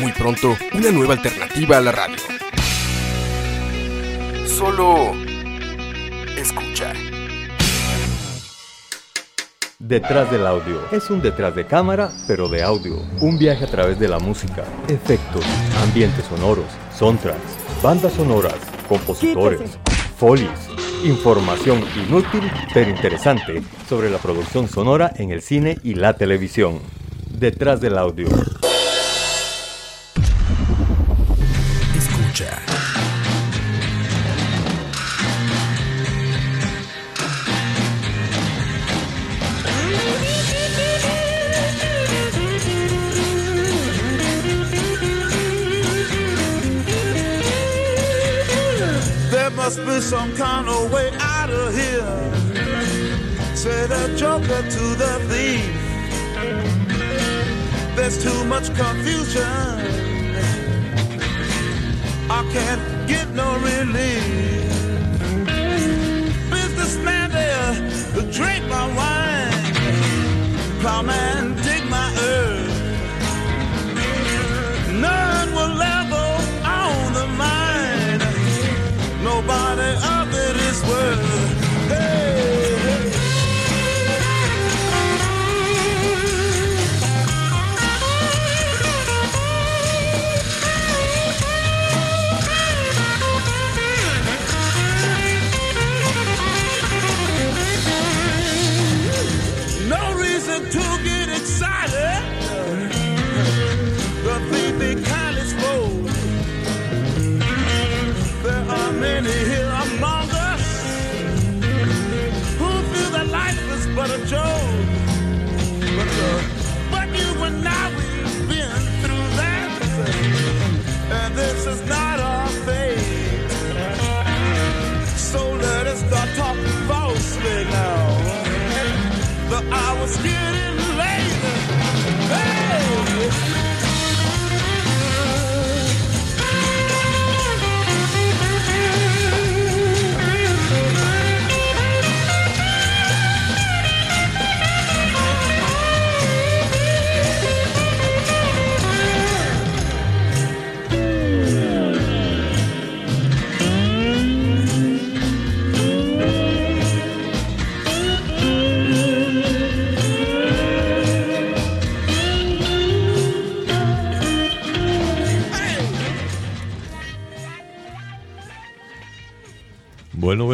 Muy pronto, una nueva alternativa a la radio. Solo escucha. Detrás del audio. Es un detrás de cámara, pero de audio. Un viaje a través de la música, efectos, ambientes sonoros, soundtracks, bandas sonoras, compositores, folies, información inútil pero interesante sobre la producción sonora en el cine y la televisión. Detrás del audio.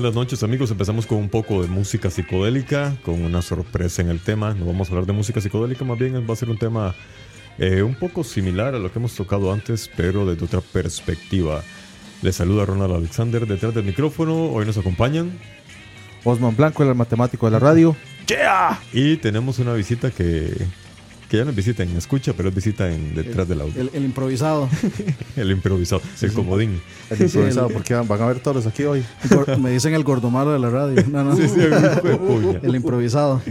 Buenas noches amigos. Empezamos con un poco de música psicodélica, con una sorpresa en el tema. No vamos a hablar de música psicodélica, más bien va a ser un tema eh, un poco similar a lo que hemos tocado antes, pero desde otra perspectiva. Les saluda Ronald Alexander detrás del micrófono. Hoy nos acompañan. Osman Blanco, el matemático de la radio. Y tenemos una visita que, que ya no es visita en escucha, pero es visita en detrás del audio. El, el improvisado. El, improvisado, el comodín. El improvisado, porque van, a ver todos aquí hoy. Me dicen el gordomaro de la radio. No, no. Sí, sí, el. El improvisado.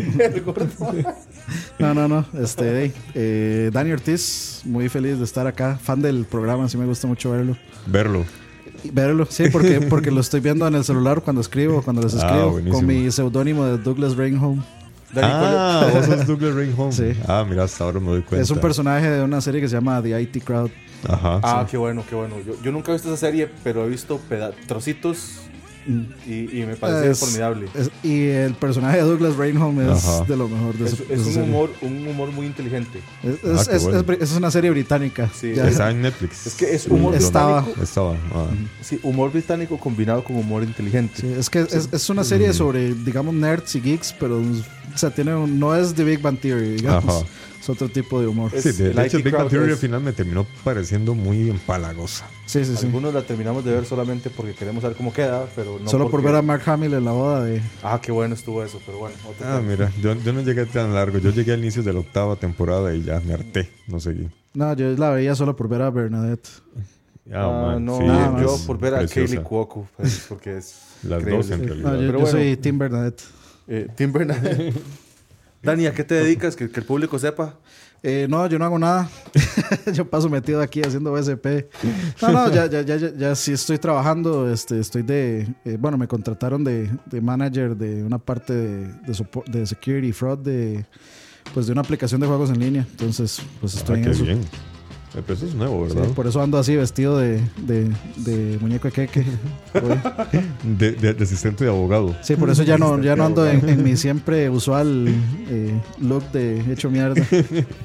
No, no, no. Este, eh, Dani Ortiz, muy feliz de estar acá. Fan del programa, sí me gusta mucho verlo. Verlo. Verlo, sí, porque, porque lo estoy viendo en el celular cuando escribo, cuando les Ah, escribo, con mi seudónimo de Douglas Rainhome. Ah, vos sos Douglas Ringholm. Sí. Ah, mira, hasta ahora me doy cuenta. Es un personaje de una serie que se llama The IT Crowd. Ajá. Ah, qué bueno, qué bueno. Yo, yo nunca he visto esa serie, pero he visto trocitos y, y me parece Es- formidable. es- y el personaje de Douglas Rainhome es Ajá. de lo mejor de Es, de es esa un serie. humor, un humor muy inteligente. Es, Ah, es- qué es- bueno. es bri- es una serie británica. Sí, Ya- Está en Netflix. Es que es humor Estaba. británico. Estaba. ah. Sí, humor británico combinado con humor inteligente. Sí, es que es, es una serie sobre, digamos, nerds y geeks, pero o sea, tiene un- no es The Big Bang Theory, digamos. Ajá. Es otro tipo de humor. Sí, de, de hecho, Big Bang Theory es- al final me terminó pareciendo muy empalagosa. Sí, sí, sí. Algunos la terminamos de ver solamente porque queremos saber cómo queda, pero no Solo por porque- ver a Mark Hamill en la boda de. Ah, qué bueno estuvo eso, pero bueno. Ah, tema. mira, yo, yo no llegué tan largo. Yo llegué al inicio de la octava temporada y ya me harté. No seguí. No, yo la veía solo por ver a Bernadette. Ah, Ah, no, sí, nada yo por ver a. Kaylee Cuoco, pues, porque es Las increíble. dos en No, realidad. yo, Pero yo bueno. soy Tim Bernadette. Eh, Tim Bernadette. Dani, ¿a qué te dedicas? Que, que el público sepa. Eh, no, yo no hago nada. yo paso metido aquí haciendo BSP. No, no, ya, ya, ya, ya, ya sí estoy trabajando. Este, estoy de. eh, bueno, me contrataron de, de manager de una parte de, de, support- de security fraud de. Pues de una aplicación de juegos en línea. Entonces, pues estoy Ah, en qué eso. bien. Eh, Pero eso es nuevo, Sí, ¿verdad? por eso ando así vestido de, de, de muñeco de queque. De, de- de asistente de abogado. Sí, por eso ya no, ya no ando en, en mi siempre usual eh, look de hecho mierda.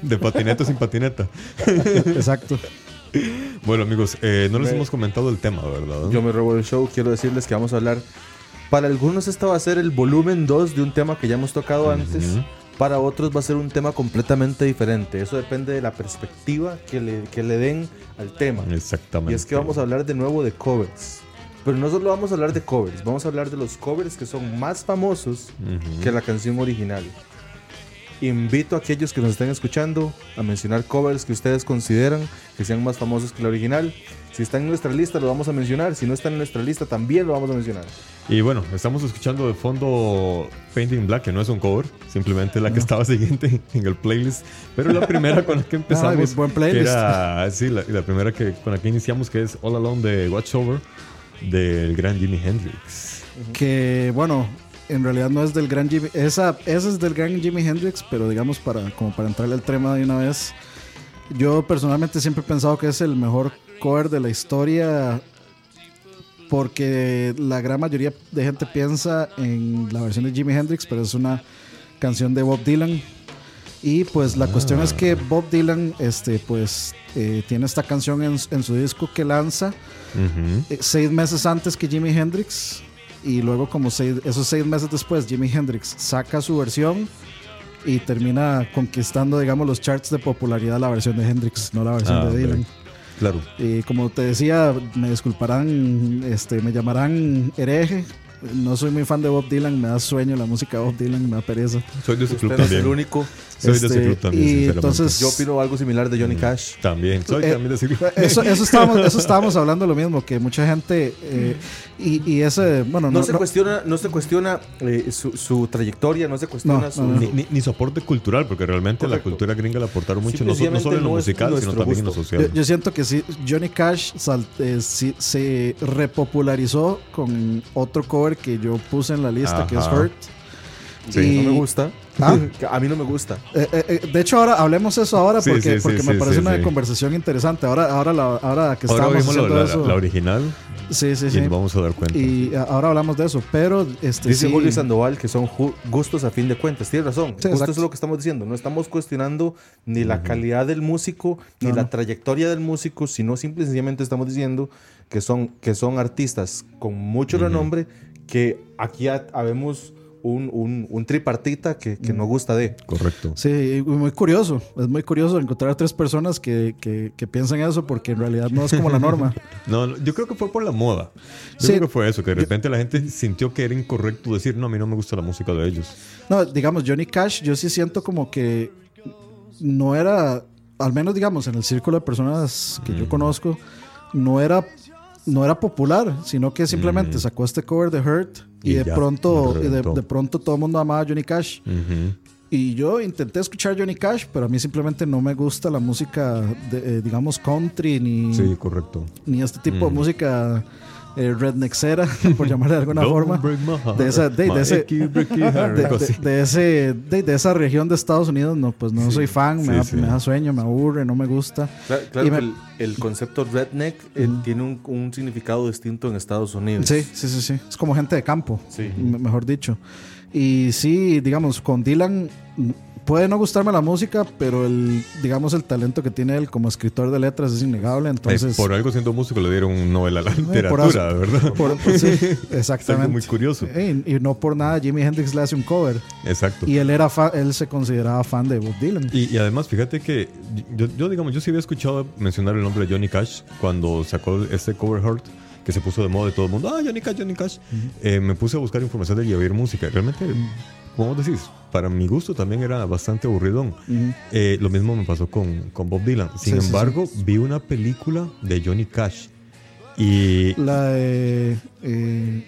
De patineta sin patineta. Exacto. Bueno, amigos, eh, no les Me- hemos comentado el tema, ¿verdad? Yo me robo el show. Quiero decirles que vamos a hablar. Para algunos, esta va a ser el volumen 2 de un tema que ya hemos tocado antes. Ujú. Para otros, va a ser un tema completamente diferente. Eso depende de la perspectiva que le, que le den al tema. Exactamente. Y es que vamos a hablar de nuevo de covers. Pero no solo vamos a hablar de covers, vamos a hablar de los covers que son más famosos que la canción original. Invito a aquellos que nos estén escuchando a mencionar covers que ustedes consideran que sean más famosos que la original. Si están en nuestra lista, lo vamos a mencionar. Si no están en nuestra lista, también lo vamos a mencionar. Y bueno, estamos escuchando de fondo Painting Black, que no es un cover, simplemente la que estaba siguiente en el playlist. Pero la primera con la que empezamos, Ah, buen playlist. que era, sí, la, la primera que, con la que iniciamos, que es All Alone de Watchover, del gran Jimi Hendrix. Que bueno, en realidad no es del gran Jimi. Esa, esa es del gran Jimi Hendrix, pero digamos, para, como para entrarle al tema de una vez. Yo personalmente siempre he pensado que es el mejor cover de la historia. Porque la gran mayoría de gente piensa en la versión de Jimi Hendrix, pero es una canción de Bob Dylan. Y pues la cuestión es que Bob Dylan, este, pues, eh, tiene esta canción en, en su disco que lanza Ujú. eh, seis meses antes que Jimi Hendrix y luego como seis, esos seis meses después Jimi Hendrix saca su versión y termina conquistando digamos los charts de popularidad la versión de Hendrix no la versión Ah, de. Dylan Claro. y como te decía me disculparán este me llamarán hereje no soy muy fan de Bob Dylan me da sueño la música de Bob Dylan me da pereza Soy de ese club Usted no es también. el único. Soy de ese Este, club también, entonces- Yo opino algo similar de Johnny Cash. También, soy Eh, también de ese club. eso, eso estábamos eso estábamos hablando lo mismo que mucha gente eh, y, y ese bueno No, no, se no- cuestiona, no se cuestiona eh, su, su trayectoria, no se cuestiona No, su, no, no. Ni, ni, ni su aporte cultural, porque realmente la cultura gringa le aportaron mucho, no, solo en lo musical, sino también en lo social. Yo, yo siento que sí, Johnny Cash sal- eh, sí- se repopularizó con otro cover que yo puse en la lista, que es. Hurt. Sí, Y- no me gusta. ¿Ah? A mí no me gusta. Eh, eh, eh, de hecho, ahora hablemos eso ahora porque, sí, sí, porque me sí, parece sí, una sí. conversación interesante. Ahora, ahora, la, ahora que Ahora estamos haciendo la- eso. la original sí, sí, y sí. nos vamos a dar cuenta. Y a- ahora hablamos de eso. Pero este Dice sí, Julio Sandoval que son gustos a fin de cuentas. Tiene razón. Sí, Justo exacto. eso es lo que estamos diciendo. No estamos cuestionando ni la calidad del músico, ni No, la no. trayectoria del músico, sino simple y sencillamente estamos diciendo que son, que son artistas con mucho renombre, que aquí ha- habemos un, un- un tripartita que, que no gusta de. Correcto. Sí, muy curioso. Es muy curioso encontrar tres personas que, que, que piensan eso porque en realidad no es como la norma. No, no, yo creo que fue por la moda. Yo Sí. creo que fue eso, que de repente la gente sintió que era incorrecto decir, no, a mí no me gusta la música de ellos. No, digamos, Johnny Cash, yo sí siento como que no era, al menos digamos, en el círculo de personas que yo conozco, no era, no era popular, sino que simplemente sacó este cover de Hurt y, Y de ya, pronto, y de, pronto todo el mundo amaba a Johnny Cash. Y yo intenté escuchar Johnny Cash, pero a mí simplemente no me gusta la música, de, eh, digamos, country, ni, Sí, correcto. ni este tipo de música eh, rednexera, por llamarle de alguna forma. break my heart, De esa- de- ese- de, ese, esa región de Estados Unidos, no, pues no soy fan, me, da, sí. me da sueño, me aburre, no me gusta. Claro, claro Y me- que el, el concepto redneck eh, tiene un, un significado distinto en Estados Unidos. Sí, sí, sí, sí. Es como gente de campo, mejor dicho. Y sí, digamos, con Dylan, puede no gustarme la música, pero el, digamos, el talento que tiene él como escritor de letras es innegable. Entonces, Eh, por algo siendo músico le dieron un Nobel a la por literatura, eso- ¿verdad? por- sí, Es algo exactamente. muy curioso. Eh, Y, y no por nada Jimi Hendrix le hace un cover. Exacto. Y él era fa- él se consideraba fan de Bob Dylan. Y, y además, fíjate que yo, yo, digamos, yo sí había escuchado mencionar el nombre de Johnny Cash cuando sacó este cover Heart que se puso de moda de todo el mundo. Ah, Johnny Cash, Johnny Cash. Eh, me puse a buscar información de él y a oír música. Realmente, como vos decís, para mi gusto también era bastante aburridón. Eh, lo mismo me pasó con, con Bob Dylan. Sin Sí, sí, embargo, vi una película de Johnny Cash y La de. eh,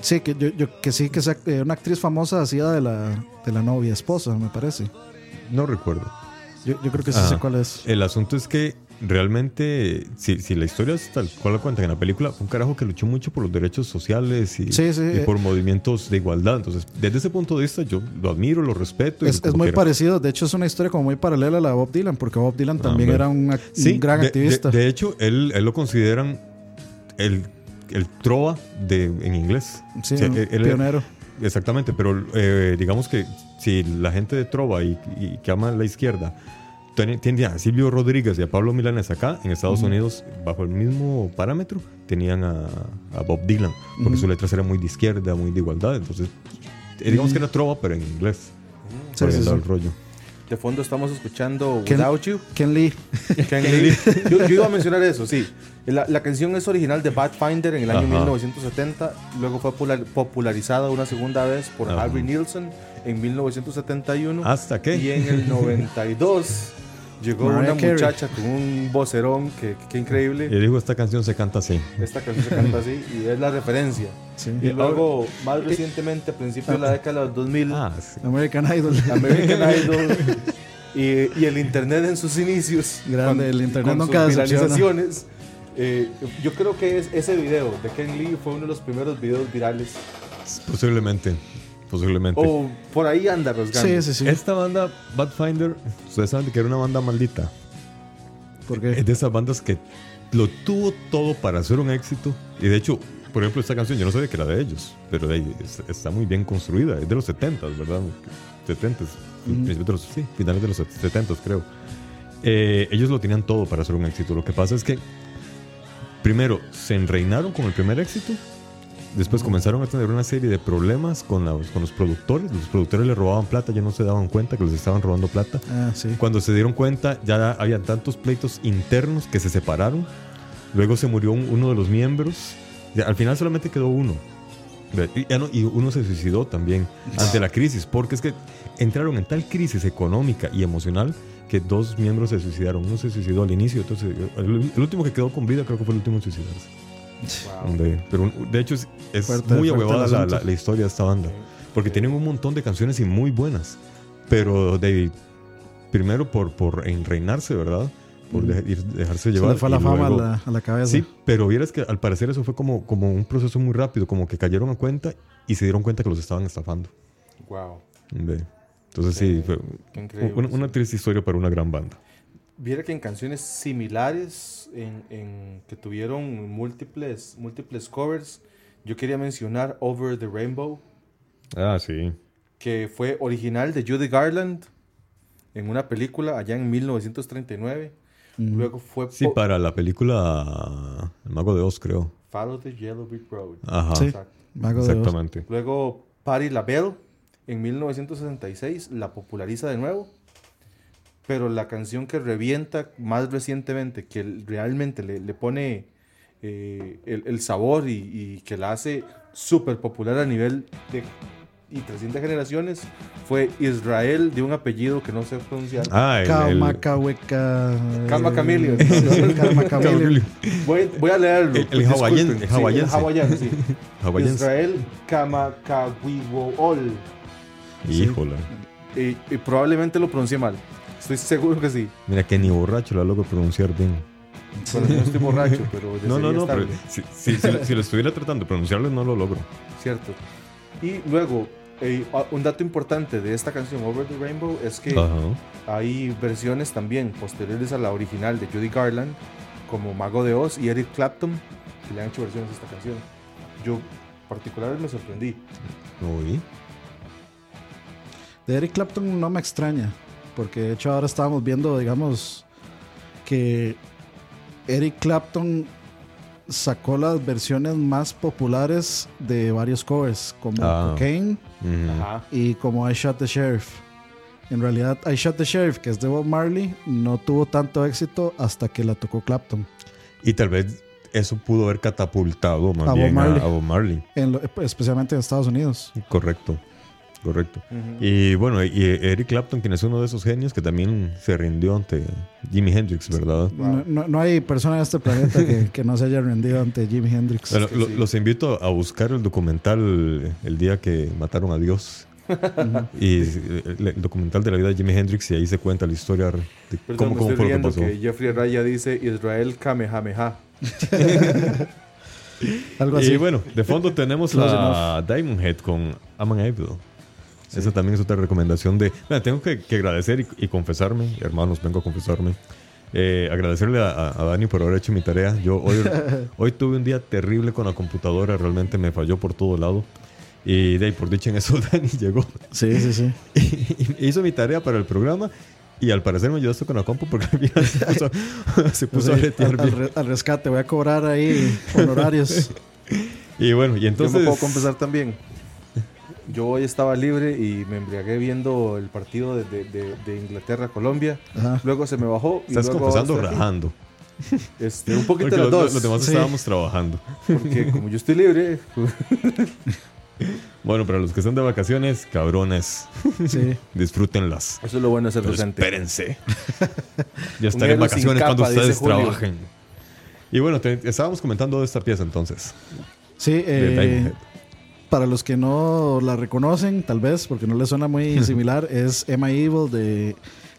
sí, que, yo, yo- que sí, que eh, una actriz famosa hacía de la, de la novia esposa, me parece. no recuerdo. Yo, yo creo que sí sé cuál es. El asunto es que realmente, si, si la historia es tal cual la cuentan en la película, fue un carajo que luchó mucho por los derechos sociales y, Sí, sí, y eh. por movimientos de igualdad. Entonces, desde ese punto de vista, yo lo admiro, lo respeto. Es, muy quiera. parecido, de hecho es una historia como muy paralela a la de Bob Dylan, porque Bob Dylan también era un, ac- Sí, un gran de- activista. De, de hecho, él, él lo consideran el, el trova de, en inglés. sí, O sea, él- pionero. Exactamente, pero eh, digamos que si la gente de Trova y, y que ama la izquierda tiene, a Silvio Rodríguez y a Pablo Milanes acá, en Estados Unidos, bajo el mismo parámetro, tenían a, a Bob Dylan, porque sus letras eran muy de izquierda, muy de igualdad. Entonces, eh, digamos que era Trova, pero en inglés. Sí, por sí, sí. el rollo. De fondo estamos escuchando ¿Quién? Without You. Ken Lee. Ken Lee. Yo, yo iba a mencionar eso, sí. La, la canción es original de Badfinder en el año Ajá. 1970. Luego fue popularizada una segunda vez por Ajá. Harry Nilsson en 1971. ¿Hasta qué? Y en el 92 llegó Mariah una Carey. muchacha con un vocerón que, que increíble. Y dijo, esta canción se canta así. Esta canción se canta así y es la referencia. Sí. Y luego, más recientemente, a principios de la década de los 2000, Ah, sí. American Idol. American Idol y, y el internet en sus inicios. Grande, el internet con nunca sus. Eh, yo creo que es, ese video de Ken Lee fue uno de los primeros videos virales. Posiblemente. Posiblemente. O por ahí anda rasgando. Sí, sí, sí. Esta banda, Badfinder, ustedes saben que era una banda maldita. ¿Por qué? Es de esas bandas que lo tuvo todo para hacer un éxito. Y de hecho, por ejemplo, esta canción yo no sabía que era de ellos, pero de es- está muy bien construida. Es de los 70, ¿verdad? 70, principios de los, sí, finales de los 70, creo. Eh, ellos lo tenían todo para hacer un éxito. Lo que pasa es que, primero, se enreinaron con el primer éxito. Después comenzaron a tener una serie de problemas con, la- con los productores. Los productores les robaban plata, ya no se daban cuenta que les estaban robando plata. Ah, sí. Cuando se dieron cuenta, ya había tantos pleitos internos que se separaron. Luego se murió un- uno de los miembros. Al final solamente quedó uno. Y, uno se suicidó también ante la crisis, porque es que entraron en tal crisis económica y emocional que dos miembros se suicidaron. Uno se suicidó al inicio, entonces el, el último que quedó con vida creo que fue el último en suicidarse. De, pero de hecho es, es Fuerte, muy ahuevada la, la- la historia de esta banda, porque tienen un montón de canciones y muy buenas, pero de primero por, por enreinarse, ¿verdad? Por de- ir- dejarse Se llevar. le fue la fama a la, a la cabeza. Sí, pero vieras que al parecer eso fue como, como un proceso muy rápido, como que cayeron a cuenta y se dieron cuenta que los estaban estafando. Wow. De- Entonces sí, fue qué increíble, una, una sí. triste historia para una gran banda. Viera que en canciones similares, en, en- que tuvieron múltiples, múltiples covers, yo quería mencionar Over the Rainbow, Ah, sí. que fue original de Judy Garland en una película allá en 1939. Luego fue Sí, para la película El Mago de Oz, creo. Follow the Yellow Brick Road. Ajá, Sí. Exacto. Mago de Oz. exactamente. Luego Patti LaBelle en 1966 la populariza de nuevo. Pero la canción que revienta más recientemente, que realmente le, le pone eh, el, el sabor y, y que la hace súper popular a nivel de y 300 generaciones, fue Israel de un apellido que no sé pronunciar. Ah, Chameleon. Kama Chameleon. Voy, voy a leerlo. El- el hawaiense, el hawaiano, sí. Israel Kamakawiwool. Híjole. Y, y probablemente lo pronuncié mal. Estoy seguro que sí. Mira que ni borracho la logro pronunciar bien. Pero no estoy borracho, pero No, no, no, pero si, si- si- si lo estuviera tratando de pronunciarlo, no lo logro. Cierto. Y luego, eh, ah, un dato importante de esta canción, Over the Rainbow, es que hay versiones también posteriores a la original de Judy Garland, como Mago de Oz y Eric Clapton, que le han hecho versiones a esta canción. Yo, particularmente, me sorprendí. Uy. De Eric Clapton no me extraña, porque de hecho ahora estábamos viendo, digamos, que Eric Clapton sacó las versiones más populares de varios covers, como Ah. Cocaine y como I Shot the Sheriff. En realidad, I Shot the Sheriff, que es de Bob Marley, no tuvo tanto éxito hasta que la tocó Clapton. Y tal vez eso pudo haber catapultado más A Bob bien a- Marley. a Bob Marley. en lo- especialmente en Estados Unidos. Correcto, correcto. Y bueno, y Eric Clapton, quien es uno de esos genios que también se rindió ante Jimi Hendrix, ¿verdad? No, no- no hay persona en este planeta que, que no se haya rendido ante Jimi Hendrix. Bueno, lo- Los invito a buscar el documental El día que mataron a Dios. y eh, el, el documental de la vida de Jimi Hendrix y ahí se cuenta la historia de Perdón, cómo, cómo fue lo que pasó. que Jeffrey Raya dice Israel Kamehameha. Algo así. Y bueno, de fondo tenemos la Diamond Head con Aman Evil. Esa también es otra recomendación de... Mira, tengo que, que agradecer y, y confesarme, hermanos, vengo a confesarme. Eh, agradecerle a, a- a Dani por haber hecho mi tarea. Yo hoy, hoy tuve un día terrible con la computadora, realmente me falló por todo lado. Y de ahí, por dicho en eso, Dani llegó Sí, sí, sí. y hizo mi tarea para el programa. Y al parecer me ayudaste con la compu porque al final se puso, se puso a Sí, bretear al, al re- al rescate, voy a cobrar ahí honorarios. Y bueno, y Yo entonces... me puedo confesar también. Yo hoy estaba libre y me embriagué viendo el partido de, de- de- de Inglaterra-Colombia. Ajá. Luego se me bajó. Y Estás luego confesando rajando. Este, un poquito Porque de los los, dos. los demás Sí. estábamos trabajando. Porque como yo estoy libre, Bueno, para los que están de vacaciones, cabrones, Sí. disfrútenlas. eso es lo bueno de ser Pero docente. espérense. ya estaré en vacaciones cuando capa, ustedes Julio. trabajen. Y bueno, te- estábamos comentando de esta pieza entonces. Sí, De eh. Para los que no la reconocen, tal vez, porque no les suena muy similar, es Emma Evil de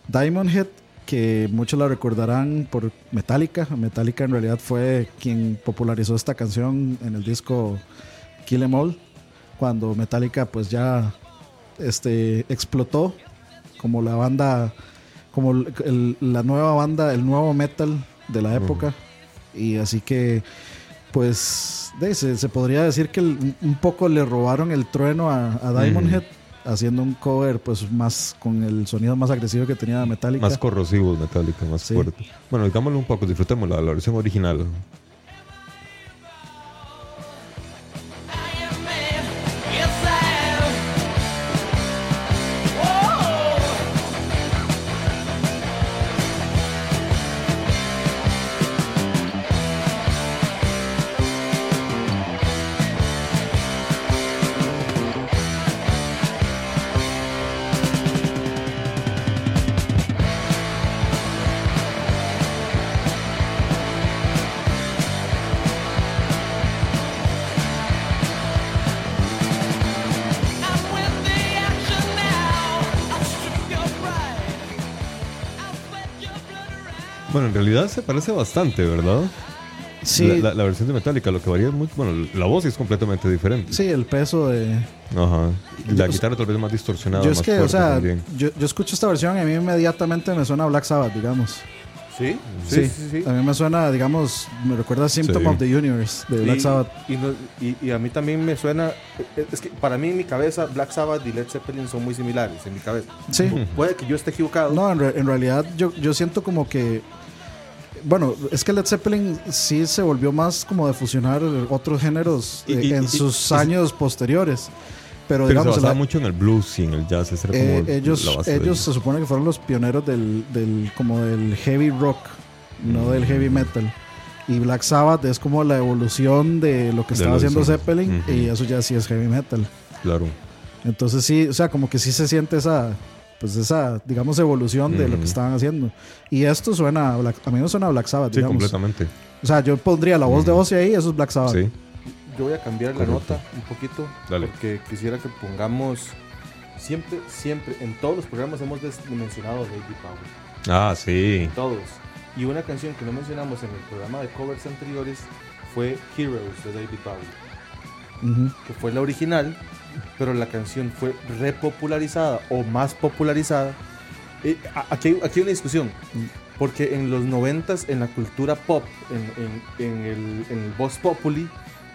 Diamond Head, que muchos la recordarán por Metallica. Metallica en realidad fue quien popularizó esta canción en el disco Kill Em All, cuando Metallica pues ya este, explotó como la banda, como el- la nueva banda, el nuevo metal de la época. Y así que pues de, se, se podría decir que el- un poco le robaron el trueno a, a Diamond. Head haciendo un cover pues más con el sonido más agresivo que tenía Metallica. Más corrosivos, Metallica, más Sí. fuerte. Bueno, digámoslo un poco, disfrutemos la, la versión original. Realidad se parece bastante, ¿verdad? Sí, La, la- la versión de Metallica, lo que varía es muy... Bueno, la voz sí es completamente diferente. sí, el peso de... Ajá. La Yo- guitarra tal vez más distorsionada, yo más es que, o sea, yo, yo escucho esta versión y a mí inmediatamente me suena a Black Sabbath, digamos. ¿Sí? Sí, sí, sí. A mí me suena, digamos, me recuerda a Symptom Sí. of the Universe de Black y, Sabbath. Y, no- y- y a mí también me suena. Es que para mí, en mi cabeza, Black Sabbath y Led Zeppelin son muy similares. En mi cabeza. Sí. Puede que yo esté equivocado. No, en, re- en realidad yo, yo siento como que. Bueno, es que Led Zeppelin sí se volvió más como de fusionar otros géneros eh, y- en y- sus años posteriores. Pero, Pero se digamos, basaba la- mucho en el blues y en el jazz. Era eh, el- ellos, la base de- ellos se supone que fueron los pioneros del, del como del heavy rock, no del heavy metal. Y Black Sabbath es como la evolución de lo que De estaba haciendo. Zeppelin y eso ya sí es heavy metal. Claro. Entonces sí, o sea, como que sí se siente esa, pues esa, digamos, evolución de lo que estaban haciendo. Y esto suena, a, Black- a mí no suena a Black Sabbath, Sí, digamos. completamente. O sea, yo pondría la voz de Ujú. Ozzy ahí, eso es Black Sabbath. Sí. Yo voy a cambiar la Correcto. nota un poquito. Dale. Porque quisiera que pongamos. Siempre, siempre, en todos los programas hemos mencionado a David Bowie. Ah, sí. Todos. Y una canción que no mencionamos en el programa de covers anteriores fue Heroes de David Bowie. Ujú. que fue la original, pero la canción fue repopularizada o más popularizada. Eh, a- aquí, hay, aquí hay una discusión, porque en los noventas, en la cultura pop, en, en- en el, en el Voz Populi,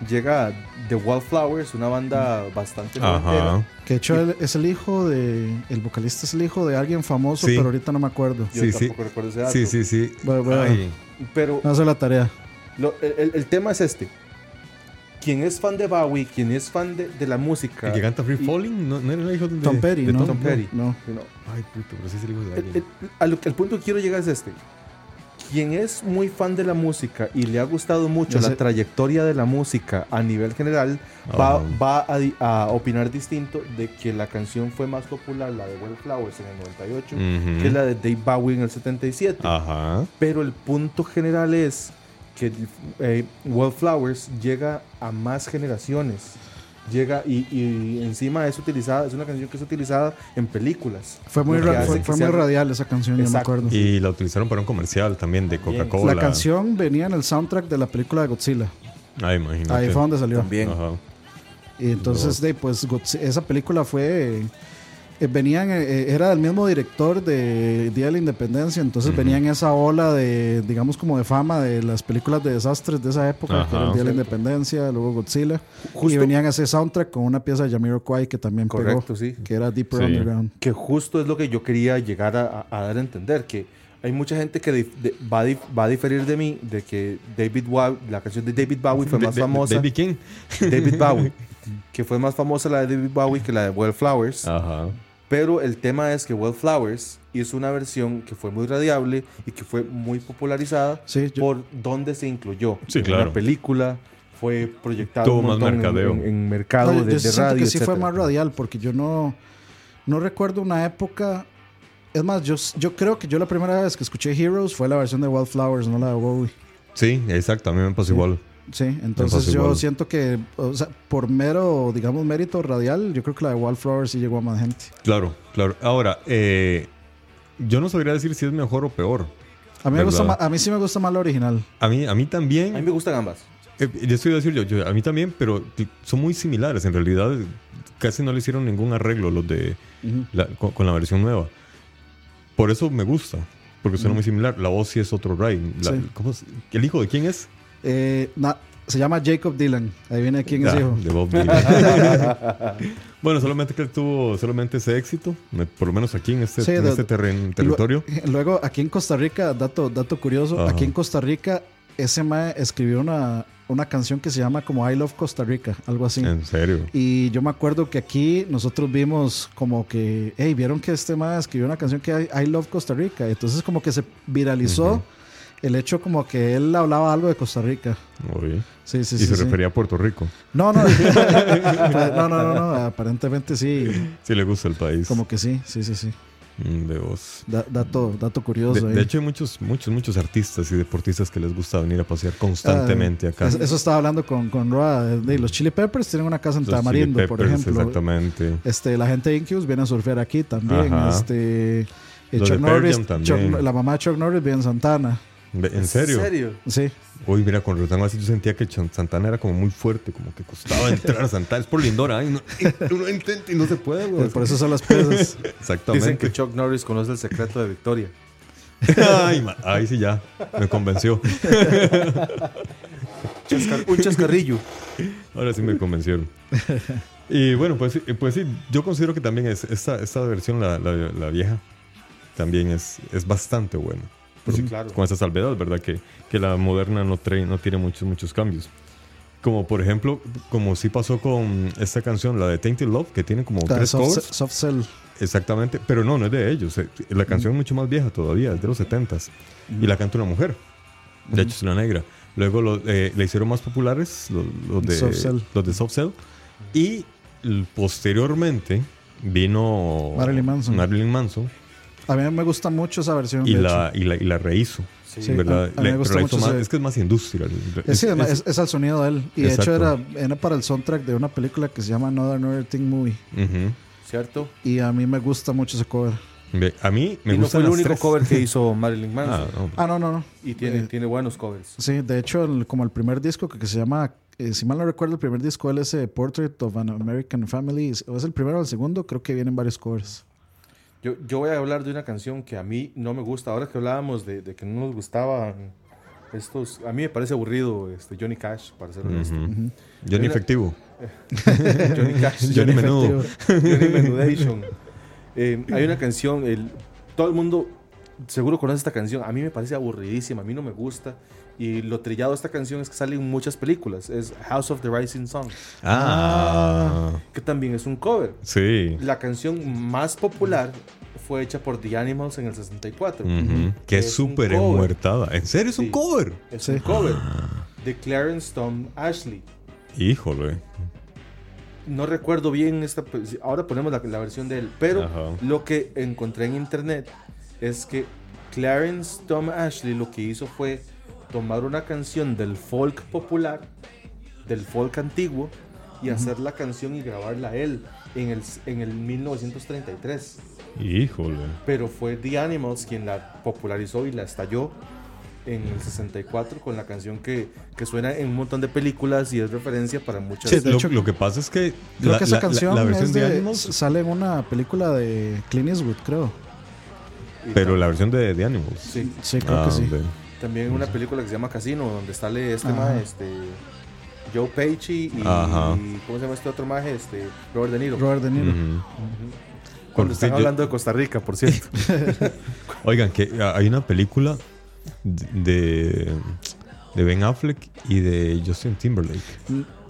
llega The Wallflowers, una banda bastante noventera. Ajá. Que de hecho él es el hijo de. El vocalista es el hijo de alguien famoso, Sí. pero ahorita no me acuerdo. Yo Sí, sí. tampoco recuerdo ese dato. Sí, sí, sí. A- Ay, Pero No hace la tarea. lo- el, el- el tema es este. Quien es fan de Bowie, quien es fan de, de la música. el que canta Free Falling, ¿no, no era el hijo de Tom Petty, de ¿no? Tom Petty. No. No. Ay, puto, pero sí es el hijo de El, alguien. el- que- el punto que quiero llegar es este. Quien es muy fan de la música y le ha gustado mucho la trayectoria de la música a nivel general, va, Ajá. va a, a opinar distinto de que la canción fue más popular, la de Wallflowers en el 98, Ujú. que la de Dave Bowie en el 77. Ajá. Pero el punto general es que eh, Wallflowers llega a más generaciones. Llega y, y encima es utilizada, es una canción que es utilizada en películas. Fue muy, ra- fue, muy radial esa canción, yo me acuerdo. Y la utilizaron para un comercial también de. Coca-Cola. La canción venía en el soundtrack de la película de Godzilla. Ay, imagínate. Ahí fue donde salió. También. Ajá. Y entonces, de, pues, esa película fue. eh, venían, eh, era del mismo director de Día de la Independencia, entonces Ujú. venían esa ola de, digamos, como de fama de las películas de desastres de esa época, que era el Ajá. Día de la Independencia, luego Godzilla. y Justo- venían ese soundtrack con una pieza de Jamiroquai que también Correcto, pegó, sí. que era Deeper Sí. Underground. Que justo es lo que yo quería llegar a, a- a dar a entender, que hay mucha gente que dif- de- va, a dif- va a diferir de mí, de que David Bowie, la canción de David Bowie fue más de- famosa. Baby King. David Bowie. que fue más famosa la de David Bowie que la de Wallflowers. Ajá. Pero el tema es que Wallflowers hizo una versión que fue muy radiable y que fue muy popularizada Sí, yo- por donde se incluyó. Sí, En claro. Una película fue proyectada un más en- mercadeo. En, en mercado No, de, yo de radio, que sí fue más radial, porque yo no, no recuerdo una época. Es más, yo, yo creo que yo la primera vez que escuché Heroes fue la versión de Wildflowers, no la de Bowie. Sí, exacto. A mí me pasó Sí. igual. Sí, entonces yo igual. siento que, o sea, por mero, digamos, mérito radial, yo creo que la de Wildflowers sí llegó a más gente. Claro, claro. Ahora, eh, yo no sabría decir si es mejor o peor. A mí, me gusta ma- a mí sí me gusta más la original. A mí, a mí también. A mí me gustan ambas. Eh, yo estoy a decir yo, yo- a mí también, pero son muy similares. En realidad, casi no le hicieron ningún arreglo los de la- con, con la versión nueva. Por eso me gusta, porque suena muy similar. La voz sí es otro Ray. La- Sí. ¿cómo es? ¿El hijo de quién es? Eh, na- se llama Jacob Dylan. Ahí viene quién es hijo. de Bob Dylan. bueno, solamente que él tuvo solamente ese éxito, por lo menos aquí en este, Sí, en de- este terren- territorio. Luego, luego, aquí en Costa Rica, dato, dato curioso, Ajá. aquí en Costa Rica, ese mae escribió una, una canción que se llama como I Love Costa Rica, algo así. En serio. Y yo me acuerdo que aquí nosotros vimos como que, hey, vieron que este mae escribió una canción que I, I Love Costa Rica. Entonces como que se viralizó. El hecho como que él hablaba algo de Costa Rica. Oye. Sí, sí, y sí. se refería a Puerto Rico. No, no. no, no, no, no. Aparentemente sí. Sí le gusta el país. Como que sí, sí, sí, sí. Mm, De voz. Da- dato, dato De, curioso. ahí. de hecho, hay muchos, muchos, muchos artistas y deportistas que les gusta venir a pasear constantemente acá. Ah, Es- Eso estaba hablando con, con Roa. de- de los Chili Peppers tienen una casa en Los Tamarindo, por ejemplo. Exactamente. Este, la gente de Incubus viene a surfear aquí también. Ajá. Este, eh, Chuck de Norris. Chuck- la mamá de Chuck Norris vive en Santana. ¿En serio? ¿En serio? Sí. Uy, mira, con Rotano así yo sentía que Santana era como muy fuerte, como que costaba entrar a Santana. Es por Lindora, no, uno intenta y no se puede, güey. Por eso son las presas. Exactamente. Dicen que Chuck Norris conoce el secreto de Victoria. ay, ma- ay, sí, ya. Me convenció. Chascar- un chascarrillo. Ahora sí me convencieron. Y bueno, pues, sí- pues sí, yo considero que también es esta, esta versión, la, la- la vieja, también es, es bastante buena. Sí, claro. Con esa salvedad, ¿verdad? Que, que la moderna no, trae, no tiene muchos, muchos cambios. Como por ejemplo, como sí pasó con esta canción, la de Tainted Love, que tiene como La tres soft, covers. soft Cell. Exactamente, pero no, no es de ellos. eh, La canción es mucho más vieja todavía, es de los 70s. Y la canta una mujer. De hecho, es una negra. Luego lo, eh, le hicieron más populares los, los de, Soft Cell. los de Soft Cell. Y posteriormente vino Marilyn Manson. Marilyn Manson A mí me gusta mucho esa versión. y, de la, y, la, y la rehizo. Sí, ¿verdad? a- a mí me gusta mucho más- ese- es que es más industrial. Es, Es- es, es al sonido de él. Y de hecho era, era para el soundtrack de una película que se llama Another Another Thing Movie. ¿Cierto? Y a mí me gusta mucho ese cover. Ve, A mí me y no gustan fue el único tres. cover que hizo Marilyn Manson. Ah, no. Ah, no, no, no. Y tiene, Eh, tiene buenos covers. Sí, de hecho, el- como el primer disco que, que se llama, eh, si mal no recuerdo, el primer disco él es eh, Portrait of an American Family, o es el primero o el segundo, creo que vienen varios covers. Yo, yo voy a hablar de una canción que a mí no me gusta. Ahora que hablábamos de, de que no nos gustaban Estos, a mí me parece aburrido este, Johnny Cash, para ser honesto. Johnny Mira- Efectivo. Johnny Cash. Johnny Menudo. Johnny Menudation. Eh, hay una canción, el, todo el mundo seguro conoce esta canción. A mí me parece aburridísima, a mí no me gusta. Y lo trillado de esta canción es que sale en muchas películas. Es House of the Rising Sun, Ah, que también es un cover. sí. La canción más popular fue hecha por The Animals en el 64. Ujú. Que es súper cover. enmuertada. ¿En serio es un cover? Es Sí. un cover de Clarence Tom Ashley. Híjole. No recuerdo bien esta. pues, Ahora ponemos la, la versión de él. Pero Ajá. lo que encontré en internet es que Clarence Tom Ashley lo que hizo fue tomar una canción del folk popular, del folk antiguo, y hacer la canción y grabarla él en el, en el 1933. Híjole. Pero fue The Animals quien la popularizó y la estalló en el 64 con la canción que, que suena en un montón de películas y es referencia para muchas. Sí, de lo, hecho, lo que pasa es que. Creo la- que esa la- canción la, versión es de, de, Animals. sale en una película de Clint Eastwood, creo. Pero la versión de, de Animals. Sí, Sí, creo Ah, que sí. ok. También una película que se llama Casino, donde sale este maje, este Joe Pesci y. ¿cómo se llama este otro maje? Este Robert De Niro. Robert De Niro. Cuando Sí, están yo- hablando de Costa Rica, por cierto. Oigan, que ah, hay una película de, de Ben Affleck y de Justin Timberlake.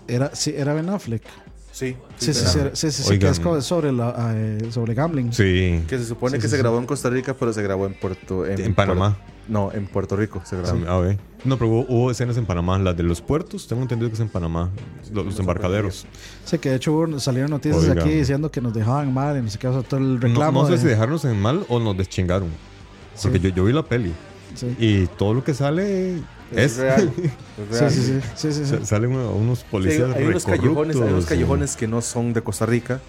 Era, sí, era Ben Affleck. Sí, Sí, sí, sí, sí, sí, sí, que Oigan. es sobre, la, eh, sobre gambling. Sí, Que se supone Sí, que sí, se sí. grabó en Costa Rica, pero se grabó en Puerto en Panamá. Puerto- no, en Puerto Rico se grabó. A ver. No, pero hubo, hubo escenas en Panamá. Las de los puertos, tengo entendido que es en Panamá. Los, embarcaderos. Sí, que de hecho salieron noticias Oigan. aquí diciendo que nos dejaban mal y no sé qué, o sea, todo el reclamo. no sé de- si dejarnos en mal o nos deschingaron. Porque Sí. yo, yo vi la peli sí. y todo lo que sale Es es. real. es real. sí, sí, sí, sí, sí. Sa- Salen uno- unos Sí, policías hay, unos callejones, hay unos callejones que no son de Costa Rica.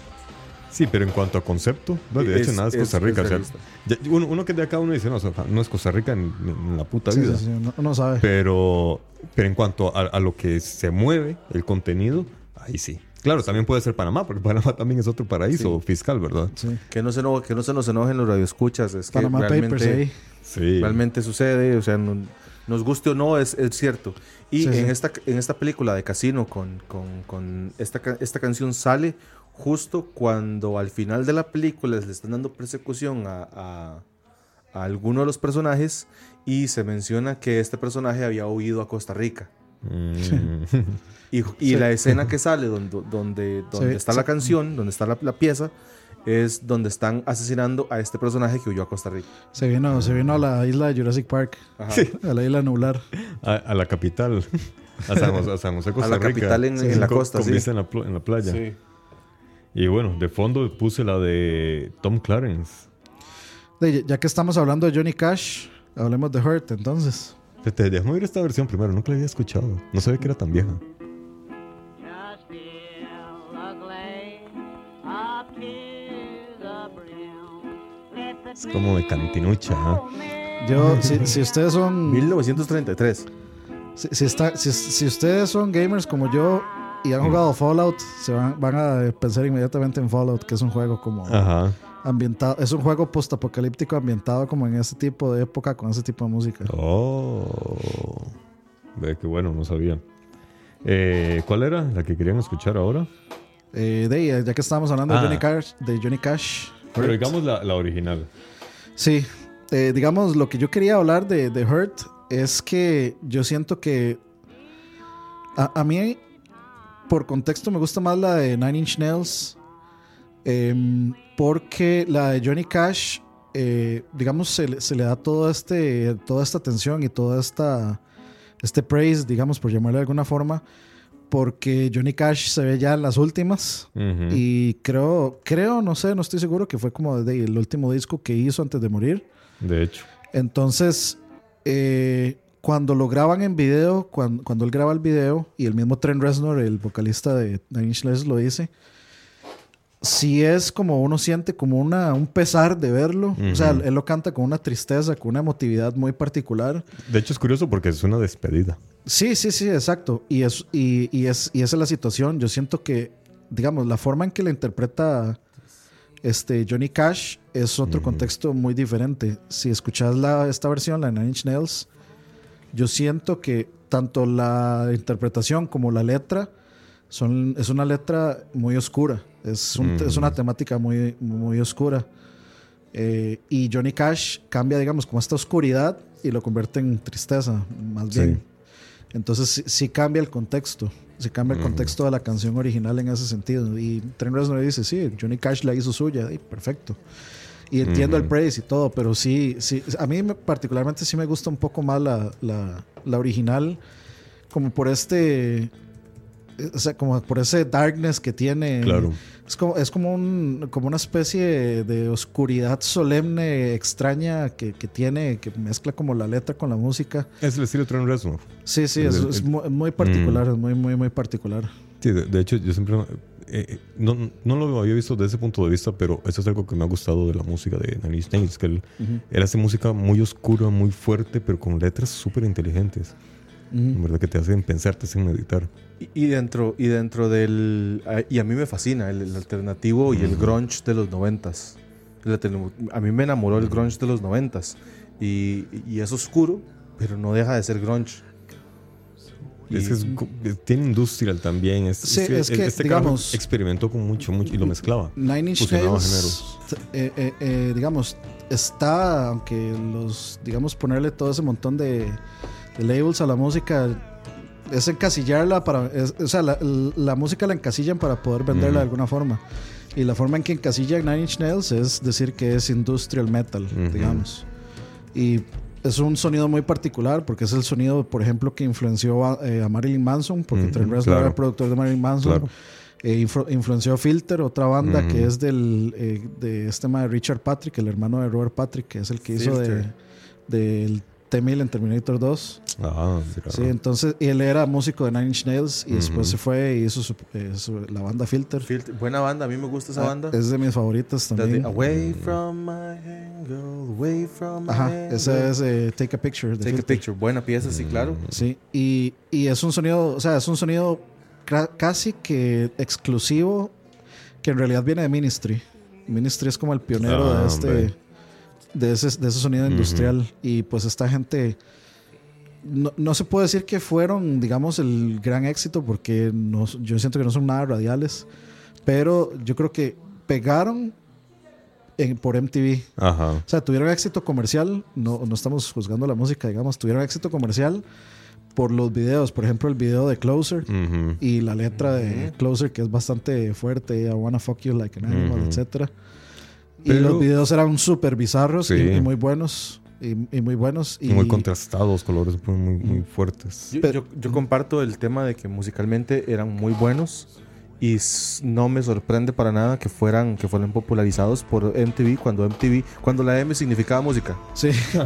Sí, pero en cuanto a concepto, no, de hecho Es- nada es es- Costa Rica. es o sea, realista. ya- uno, uno que de acá, uno dice, no, o sea, no es Costa Rica en, en la puta Sí, vida. sí, sí, uno, uno sabe. Pero, pero en cuanto a, a lo que se mueve, el contenido, ahí sí. Claro, también puede ser Panamá, porque Panamá también es otro paraíso fiscal, ¿verdad? Sí. Que no, se eno- que no se nos enojen los radioescuchas. Es que Panama Papers realmente, ahí. Sí. realmente sucede. O sea, no- nos guste o no, es, es cierto. Y Sí, en, sí. Esta, en esta película de Casino, con, con, con esta, esta canción sale justo cuando al final de la película le están dando persecución a, a, a alguno de los personajes y se menciona que este personaje había huido a Costa Rica. Mm. Y, y Sí. la escena que sale donde, donde, donde está la canción, donde está la, la pieza, es donde están asesinando a este personaje que huyó a Costa Rica. Se vino, se vino a la isla de Jurassic Park, Ajá. a la isla nublar. a, a la capital. A San José, a San José, Costa la capital en- en la costa, con sí. en la, en la playa. Sí. Y bueno, de fondo puse la de Tom Clarence. De- ya que estamos hablando de Johnny Cash, hablemos de Hurt entonces. Te déjame oír esta versión primero, nunca la había escuchado. No sabía que era tan vieja. Es como de cantinucha. ¿ah? Yo, si, si ustedes son 1933. Si, si está, si, si ustedes son gamers como yo y han jugado Fallout, se van, van a pensar inmediatamente en Fallout, que es un juego como Ajá. ambientado, es un juego postapocalíptico ambientado como en ese tipo de época, con ese tipo de música. Oh. Ve que bueno, no sabía. Eh, ¿Cuál era la que querían escuchar ahora? Eh, de ya que estábamos hablando Ah. de Johnny Cash, de Johnny Cash. Pero digamos la, la original. Sí, eh, digamos, lo que yo quería hablar de, de Hurt es que yo siento que a, a mí, por contexto, me gusta más la de Nine Inch Nails, em, porque la de Johnny Cash, eh, digamos, se, le- se le da todo este, toda esta atención y toda esta, este praise, digamos, por llamarle de alguna forma, porque Johnny Cash se ve ya en las últimas. Ujú. Y creo, creo, no sé, no estoy seguro que fue como de- el último disco que hizo antes de morir. De hecho. Entonces, eh, cuando lo graban en video, cuando, cuando él graba el video, y el mismo Trent Reznor, el vocalista de Nine Inch Nails, lo dice, sí es como uno siente como una, un pesar de verlo. O sea, él lo canta con una tristeza, con una emotividad muy particular. De hecho es curioso porque es una despedida. Sí, sí, sí, exacto. Y, es, y, y es, y esa es la situación. Yo siento que, digamos, la forma en que la interpreta este, Johnny Cash es otro contexto muy diferente. Si escuchas la, esta versión, la de Nine Inch Nails, yo siento que tanto la interpretación como la letra son, es una letra muy oscura. Es, un- es una temática muy, muy oscura. Eh, y Johnny Cash cambia, digamos, como esta oscuridad y lo convierte en tristeza, más Sí. bien. Entonces sí, sí cambia el contexto. Sí cambia el contexto de la canción original en ese sentido. Y Trent Reznor dice, sí, Johnny Cash la hizo suya. Y perfecto. Y entiendo el praise y todo, pero sí, sí, a mí me- particularmente sí me gusta un poco más la, la, la original, como por este, o sea, como por ese darkness que tiene. Claro. Es como, es como, un, como una especie de oscuridad solemne, extraña, que, que tiene, que mezcla como la letra con la música. Es el estilo Trent Reznor. Sí, sí, El- es, el- es muy, muy particular, es muy, muy, muy particular. Sí, de, de hecho, yo siempre. eh, eh, no, no lo había visto desde ese punto de vista, pero eso es algo que me ha gustado de la música de Inch Nails, que él, él hace música muy oscura, muy fuerte, pero con letras súper inteligentes. En verdad que te hacen pensar, te hacen meditar. Y, y dentro, y dentro del. ah, Y a mí me fascina el, el alternativo y el grunge de los noventas. A mí me enamoró el grunge de los noventas. Y, y es oscuro, pero no deja de ser grunge. Es que es eh, tiene industrial también. Es, Sí, es que, este digamos- experimentó con mucho, mucho y lo mezclaba. Nine Inch Nails, eh, eh, eh, digamos, está, aunque los, digamos, ponerle todo ese montón de, de labels a la música, es encasillarla para. Es, o sea, la, la, música la encasillan para poder venderla de alguna forma. Y la forma en que encasillan Nine Inch Nails es decir que es industrial metal, digamos. Y es un sonido muy particular porque es el sonido, por ejemplo, que influenció a, eh, a Marilyn Manson, porque mm -hmm, Trent Reznor claro. era productor de Marilyn Manson. Claro. Eh, influ influenció Filter, otra banda que es del, eh, de este tema de Richard Patrick, el hermano de Robert Patrick, que es el que Filter. hizo de, del en Terminator 2. Ah, sí, entonces, y él era músico de Nine Inch Nails y después se fue y hizo su, eh, la banda Filter. Buena banda, a mí me gusta esa ah, banda. Es de mis favoritas también. Away mm. from my angle, away from my Ajá, esa es eh, Take a Picture. Take a Picture, buena pieza, sí, claro. Mm. Sí, y, y es un sonido, o sea, es un sonido casi que exclusivo que en realidad viene de Ministry. Ministry es como el pionero de ah, este de ese, de ese sonido industrial y pues esta gente no, no se puede decir que fueron, digamos, el gran éxito porque no, yo siento que no son nada radiales, pero yo creo que pegaron en- por MTV. Ajá. O sea, tuvieron éxito comercial, no, no estamos juzgando la música, digamos, tuvieron éxito comercial por los videos, por ejemplo, el video de Closer y la letra de Closer que es bastante fuerte, I wanna fuck you like an animal, etcétera. Y Pero- los videos eran súper bizarros y, Sí. y muy buenos. Y, y muy buenos. Y, Muy contrastados, colores muy, muy, muy fuertes. Yo, Pero- yo- yo comparto el tema de que musicalmente eran muy buenos y no me sorprende para nada que fueran que fueran popularizados por MTV cuando MTV cuando la M significaba música. Sí.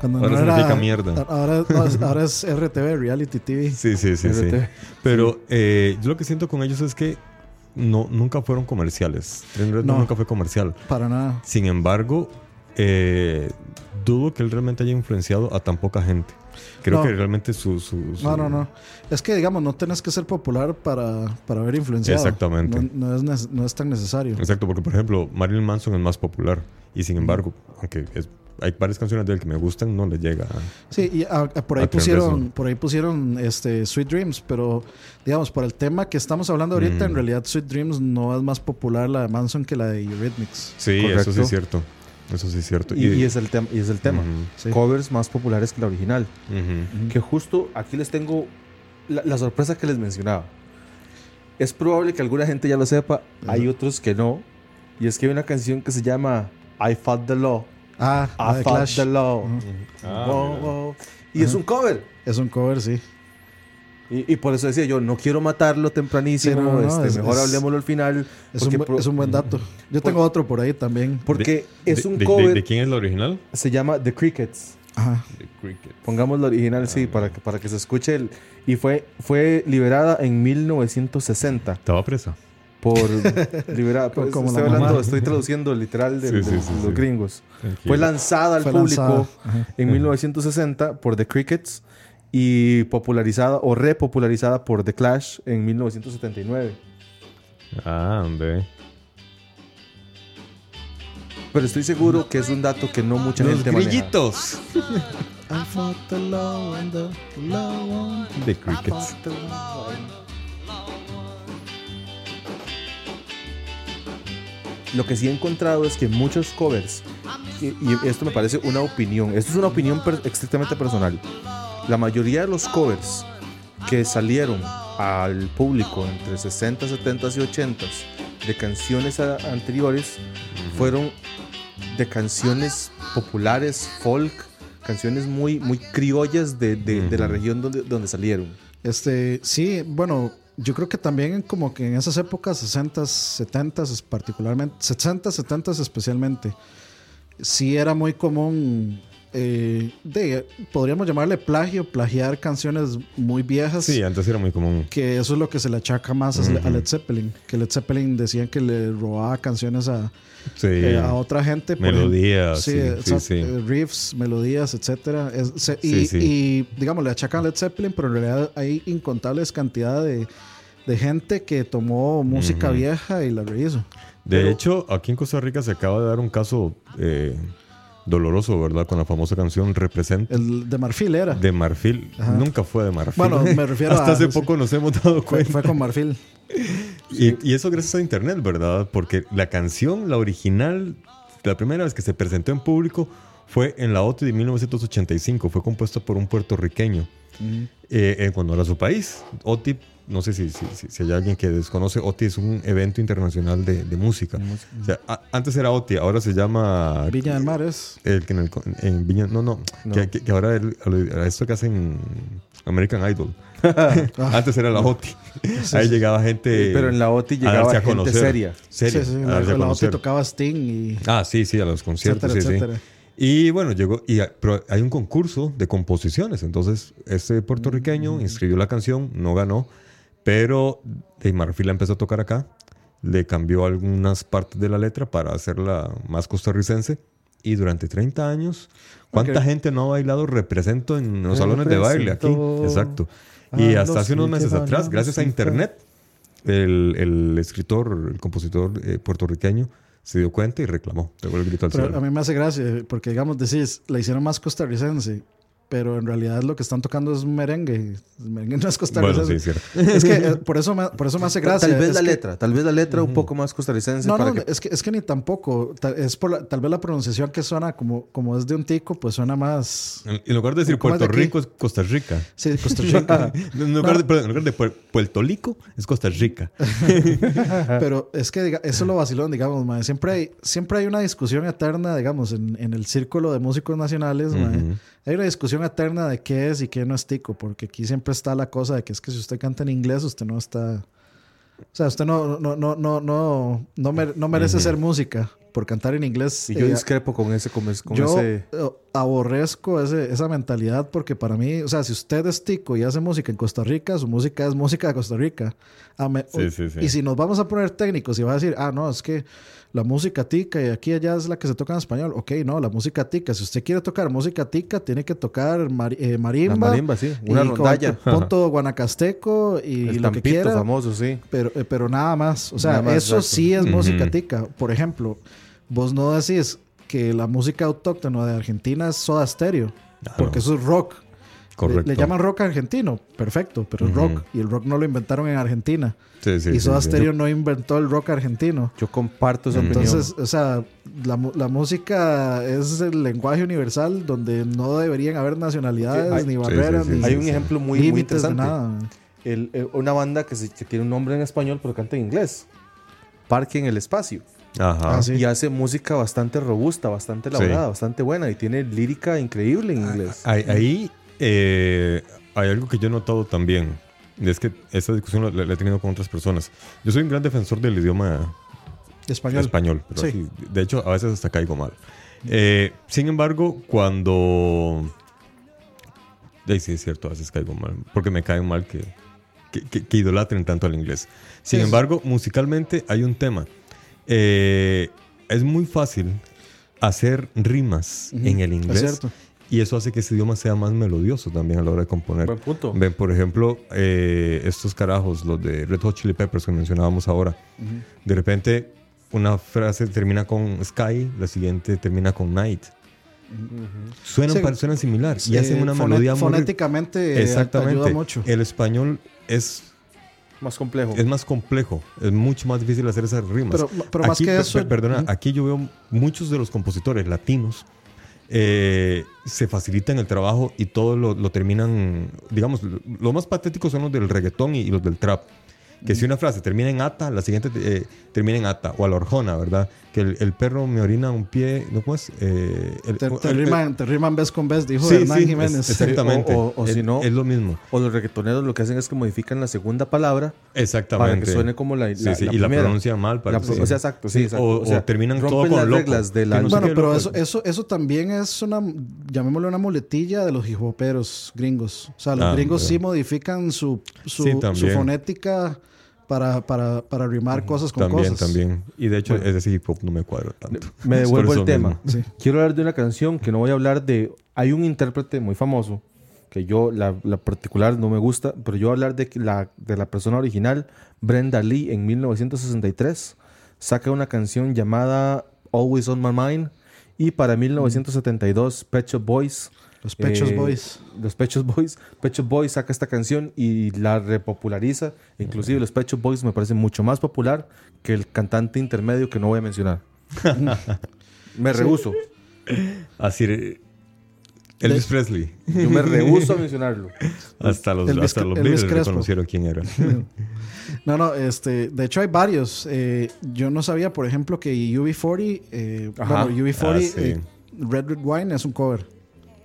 Cuando Ahora no significa era- mierda. Ahora, es- ahora es RTV, Reality TV. Sí, sí, sí, sí. Pero eh, yo lo que siento con ellos es que no, nunca fueron comerciales. Trent Reznor No. nunca fue comercial. Para nada. Sin embargo, eh, dudo que él realmente haya influenciado a tan poca gente. Creo No. que realmente su, su- su- No, no, no. Es que, digamos, no tenés que ser popular para, para haber influenciado. Exactamente. No, no es, no es tan necesario. Exacto, porque por ejemplo, Marilyn Manson es más popular. Y sin embargo, aunque es- hay varias canciones de él que me gustan, no le llega. a- Sí, y a- a- por ahí pusieron, por ahí pusieron este Sweet Dreams, pero digamos, por el tema que estamos hablando ahorita, Mm. en realidad Sweet Dreams no es más popular la de Manson que la de Eurythmics. Sí, Correcto. eso sí es cierto. Eso sí es cierto. Y, y es el tema y es el tema. Ujú, Sí. Covers más populares que la original. ujú. Que justo aquí les tengo la, la sorpresa que les mencionaba. Es probable que alguna gente ya lo sepa, hay otros que no. Y es que hay una canción que se llama I Fought the Law. Ah, la I de Fought Clash. the Law. Ah, Wow, mira. wow. Y es un cover. Es un cover, sí. Y, y por eso decía yo, no quiero matarlo tempranísimo, Sí, no, no, este, es- mejor es- hablemoslo al final. Es, porque un, bu- pro- es un buen dato. Yo tengo otro por ahí también. porque De- es de- un de- cover, De, de quién es la original? se llama The Crickets. Ajá. De Cricket. Pongamos la original, sí, para que, para que se escuche. El, y fue, fue liberada en 1960 Estaba presa. Por... liberada, Como- pues, como estoy, la hablando, mamá. estoy traduciendo literal de, Sí, de sí, sí, los sí. gringos. Tranquilo. Fue lanzada al Fue público lanzada. Ajá. en 1960 por The Crickets y popularizada o repopularizada por The Clash en 1979. Ah, hombre. Pero estoy seguro que es un dato que no mucha Los gente maneja. grillitos. I fought the law and the law won. The I Crickets. Lo que sí he encontrado es que muchos covers, y, y esto me parece una opinión, esto es una opinión per- estrictamente personal. La mayoría de los covers que salieron al público entre 60, 70 y 80 de canciones a- anteriores fueron de canciones populares, folk, canciones muy, muy criollas de, de- de la región donde, donde salieron. Este, sí, bueno, yo creo que también como que en esas épocas, 60s, 70s particularmente, 60s, 70s especialmente, sí era muy común, eh, de, podríamos llamarle plagio, plagiar canciones muy viejas. Sí, antes era muy común. Que eso es lo que se le achaca más a- a Led Zeppelin. Que Led Zeppelin decían que le robaba canciones a, Sí. eh, a otra gente. Melodías, sí, eh, riffs, melodías. Es- se- y, digamos, le achacan a Led Zeppelin, pero en realidad hay incontables cantidades de, de gente que tomó música vieja y la rehizo. De Pero- hecho, aquí en Costa Rica se acaba de dar un caso doloroso, ¿verdad? Con la famosa canción Represent El de Marfil era. de Marfil. Ajá. Nunca fue de Marfil. Bueno, me refiero Hasta a- hace poco nos hemos dado fue, cuenta. fue con Marfil. Y, y eso gracias a internet, ¿verdad? Porque la canción, la original, la primera vez que se presentó en público fue en la OTI de 1985. Fue compuesta por un puertorriqueño eh, en cuando era su país. OTI, no sé si, si, si- hay alguien que desconoce, OTI es un evento internacional de, de música. O sea, a- antes era OTI, ahora se llama... Viña del Mar es. El que en, el, en Viña, no, no, No. Que, que- que ahora el- esto que hacen American Idol. Antes era la OTI. Ahí llegaba gente. Pero en la OTI llegaba gente seria. Seria, Sí, sí, a a la, conocer. OTI tocaba Sting y Ah, sí, sí, a los conciertos, etcétera, sí, sí. etcétera. Y bueno, llegó, y, pero hay un concurso de composiciones. Entonces, este puertorriqueño inscribió la canción, no ganó, pero de Marfil la empezó a tocar acá. Le cambió algunas partes de la letra para hacerla más costarricense. Y durante 30 años, ¿cuánta gente no ha bailado represento en los salones de baile aquí? Exacto. Y hasta hace unos meses atrás, gracias a internet, el, el escritor, el compositor eh, puertorriqueño se dio cuenta y reclamó. Pegó el grito al Pero cielo. a mí me hace gracia, porque digamos, decís, la hicieron más costarricense, pero en realidad lo que están tocando es merengue. El merengue no es costarricense. Bueno, sí, cierto. Es que eh, por eso me, por eso me hace gracia. Tal vez es la que- letra, tal vez la letra un poco más costarricense No, para no, que es, que, es que ni tampoco. Ta- Es por la- tal vez la pronunciación que suena como, como es de un tico, pues suena más. En en lugar de decir ¿Cómo es de Puerto? Rico es Costa Rica. Sí, Costa Rica. En lugar, de, perdón, en lugar de Puer- Puerto Rico es Costa Rica. Pero es que diga- eso es lo vacilón, digamos, mae. Siempre hay, siempre hay una discusión eterna, digamos, en, en el círculo de músicos nacionales, mae. Hay una discusión eterna de qué es y qué no es tico, porque aquí siempre está la cosa de que es que si usted canta en inglés, usted no está. O sea, usted no, no, no, no, no, no, mere- no merece ser música por cantar en inglés. y yo Eh, discrepo con ese con, ese- con yo ese eh, aborrezco ese- esa mentalidad porque para mí, o sea, si usted es tico y hace música en Costa Rica, su música es música de Costa Rica. A me- Sí, sí, sí. Y si nos vamos a poner técnicos y va a decir, ah, no, es que la música tica y aquí y allá es la que se toca en español. Ok, no, la música tica. Si usted quiere tocar música tica, tiene que tocar eh, marimba. La marimba, sí, una y rondalla. Punto guanacasteco y el lo que quiera. famoso, sí. Pero, eh, pero nada más. O sea, más, eso exacto. sí es música tica. Por ejemplo, vos no decís que la música autóctona de Argentina es soda stereo. Porque eso es rock. Correcto. Le, le llaman rock argentino. Perfecto, pero es Ujú. rock. Y el rock no lo inventaron en Argentina. Sí, sí, y Soda sí. Stereo no inventó el rock argentino. Yo comparto esa Entonces, opinión. o sea, la, música es el lenguaje universal donde no deberían haber nacionalidades, Hay- ni barreras, sí, sí, ni Hay un ejemplo muy, muy de interesante. nada. El- eh, una banda que, se- que tiene un nombre en español pero canta en inglés. Parque en el espacio. Ajá. Ah, sí. Y hace música bastante robusta, bastante elaborada, bastante buena. Y tiene lírica increíble en inglés. Ahí, ahí, eh, hay algo que yo he notado también. y Es que esta discusión la, la he tenido con otras personas. Yo soy un gran defensor del idioma Español. español. pero Sí. así, de hecho, a veces hasta caigo mal. Eh, sin embargo, cuando... Eh, sí, es cierto, a veces caigo mal. Porque me caen mal que, que, que- que idolatren tanto al inglés. Sin Sí, embargo, musicalmente hay un tema. Eh, es muy fácil hacer rimas en el es inglés. cierto. Y eso hace que ese idioma sea más melodioso también a la hora de componer. Buen punto. Ven, por ejemplo, eh, estos carajos, los de Red Hot Chili Peppers que mencionábamos ahora. De repente, una frase termina con Sky, la siguiente termina con Night. Suenan, Sí. pa- suenan similar y hacen una fonet- melodía muy Fonéticamente eh, Exactamente. ayuda mucho. El español es, Más complejo. es más complejo, es mucho más difícil hacer esas rimas. Pero- pero más Aquí, que per- eso- per- perdona, Ujú. aquí yo veo muchos de los compositores latinos eh, se facilitan el trabajo y todo lo, lo terminan, digamos, lo, lo más patético son los del reggaetón y, y los del trap. Que si una frase termina en ata, la siguiente eh, termina en ata, o a la orjona, ¿verdad? Que el, el perro me orina un pie, ¿no? ¿Cómo es? Eh, el- Te, te el- riman, te riman vez con vez, dijo Sí, Hernán sí, Jiménez. es- exactamente. O- o- o si no- Es lo mismo. O los reggaetoneros lo que hacen es que modifican la segunda palabra Exactamente. para que suene como la, la- sí, la y la primera. pronuncian mal. Para La. O sea, exacto, sí, exacto. O, sea, terminan todo con las loco. reglas de la- no Bueno, pero eso, eso, eso también es una, llamémosle una muletilla de los hijoperos gringos. O sea, los Ah, gringos bueno. sí modifican su, su, su fonética para, para, para rimar cosas con También, cosas. también. Y de hecho, ese hip hop no me cuadra tanto. Me devuelvo el tema. Sí. Quiero hablar de una canción que no voy a hablar de. Hay un intérprete muy famoso que yo, la, la particular, no me gusta, pero yo voy a hablar de la, de la persona original, Brenda Lee, en 1963. Saca una canción llamada Always on My Mind. Y para 1972, Pet Shop Boys. Los Pechos eh, Boys. Los Pet Shop Boys. Pet Shop Boys saca esta canción y la repopulariza. Inclusive los Pet Shop Boys me parece mucho más popular que el cantante intermedio que no voy a mencionar. me rehuso. Así, Elvis Presley. Yo me rehuso a mencionarlo. Hasta los, Elvis- hasta los Beatles reconocieron quién era. No, no, este, de hecho hay varios. Eh, yo no sabía, por ejemplo, que UB40, eh, Ajá. bueno, UB40, Ah, sí. eh, Red Red Wine es un cover.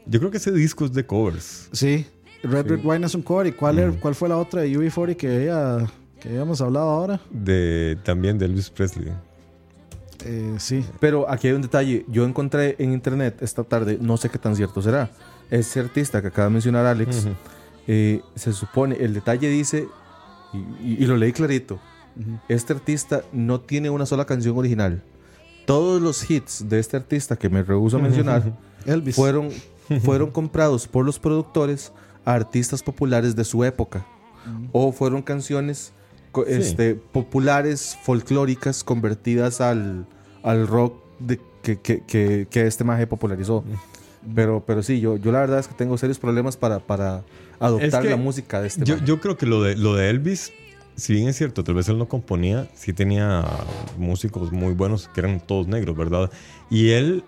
Yo creo que ese disco es de covers. Sí, Red Red Wine es un cover. ¿Y cuál, era- cuál fue la otra de UB40 que, había- que habíamos hablado ahora? De, también de Elvis Presley. Eh, sí. Pero aquí hay un detalle. Yo encontré en internet esta tarde, no sé qué tan cierto será. Ese artista que acaba de mencionar Alex, eh, se supone, el detalle dice, y, y- y lo leí clarito, este artista no tiene una sola canción original. Todos los hits de este artista que me rehuso a mencionar Elvis. fueron, fueron comprados por los productores a artistas populares de su época. O fueron canciones co- Sí. este, populares, folclóricas, convertidas al, al rock de- que, que, que, que este maje popularizó. Pero, pero sí, yo, yo la verdad es que tengo serios problemas para, para adoptar que la música de este Yo, maje. yo creo que lo de, lo de Elvis, si bien es cierto, tal vez él no componía, sí tenía músicos muy buenos que eran todos negros, ¿verdad? Y él,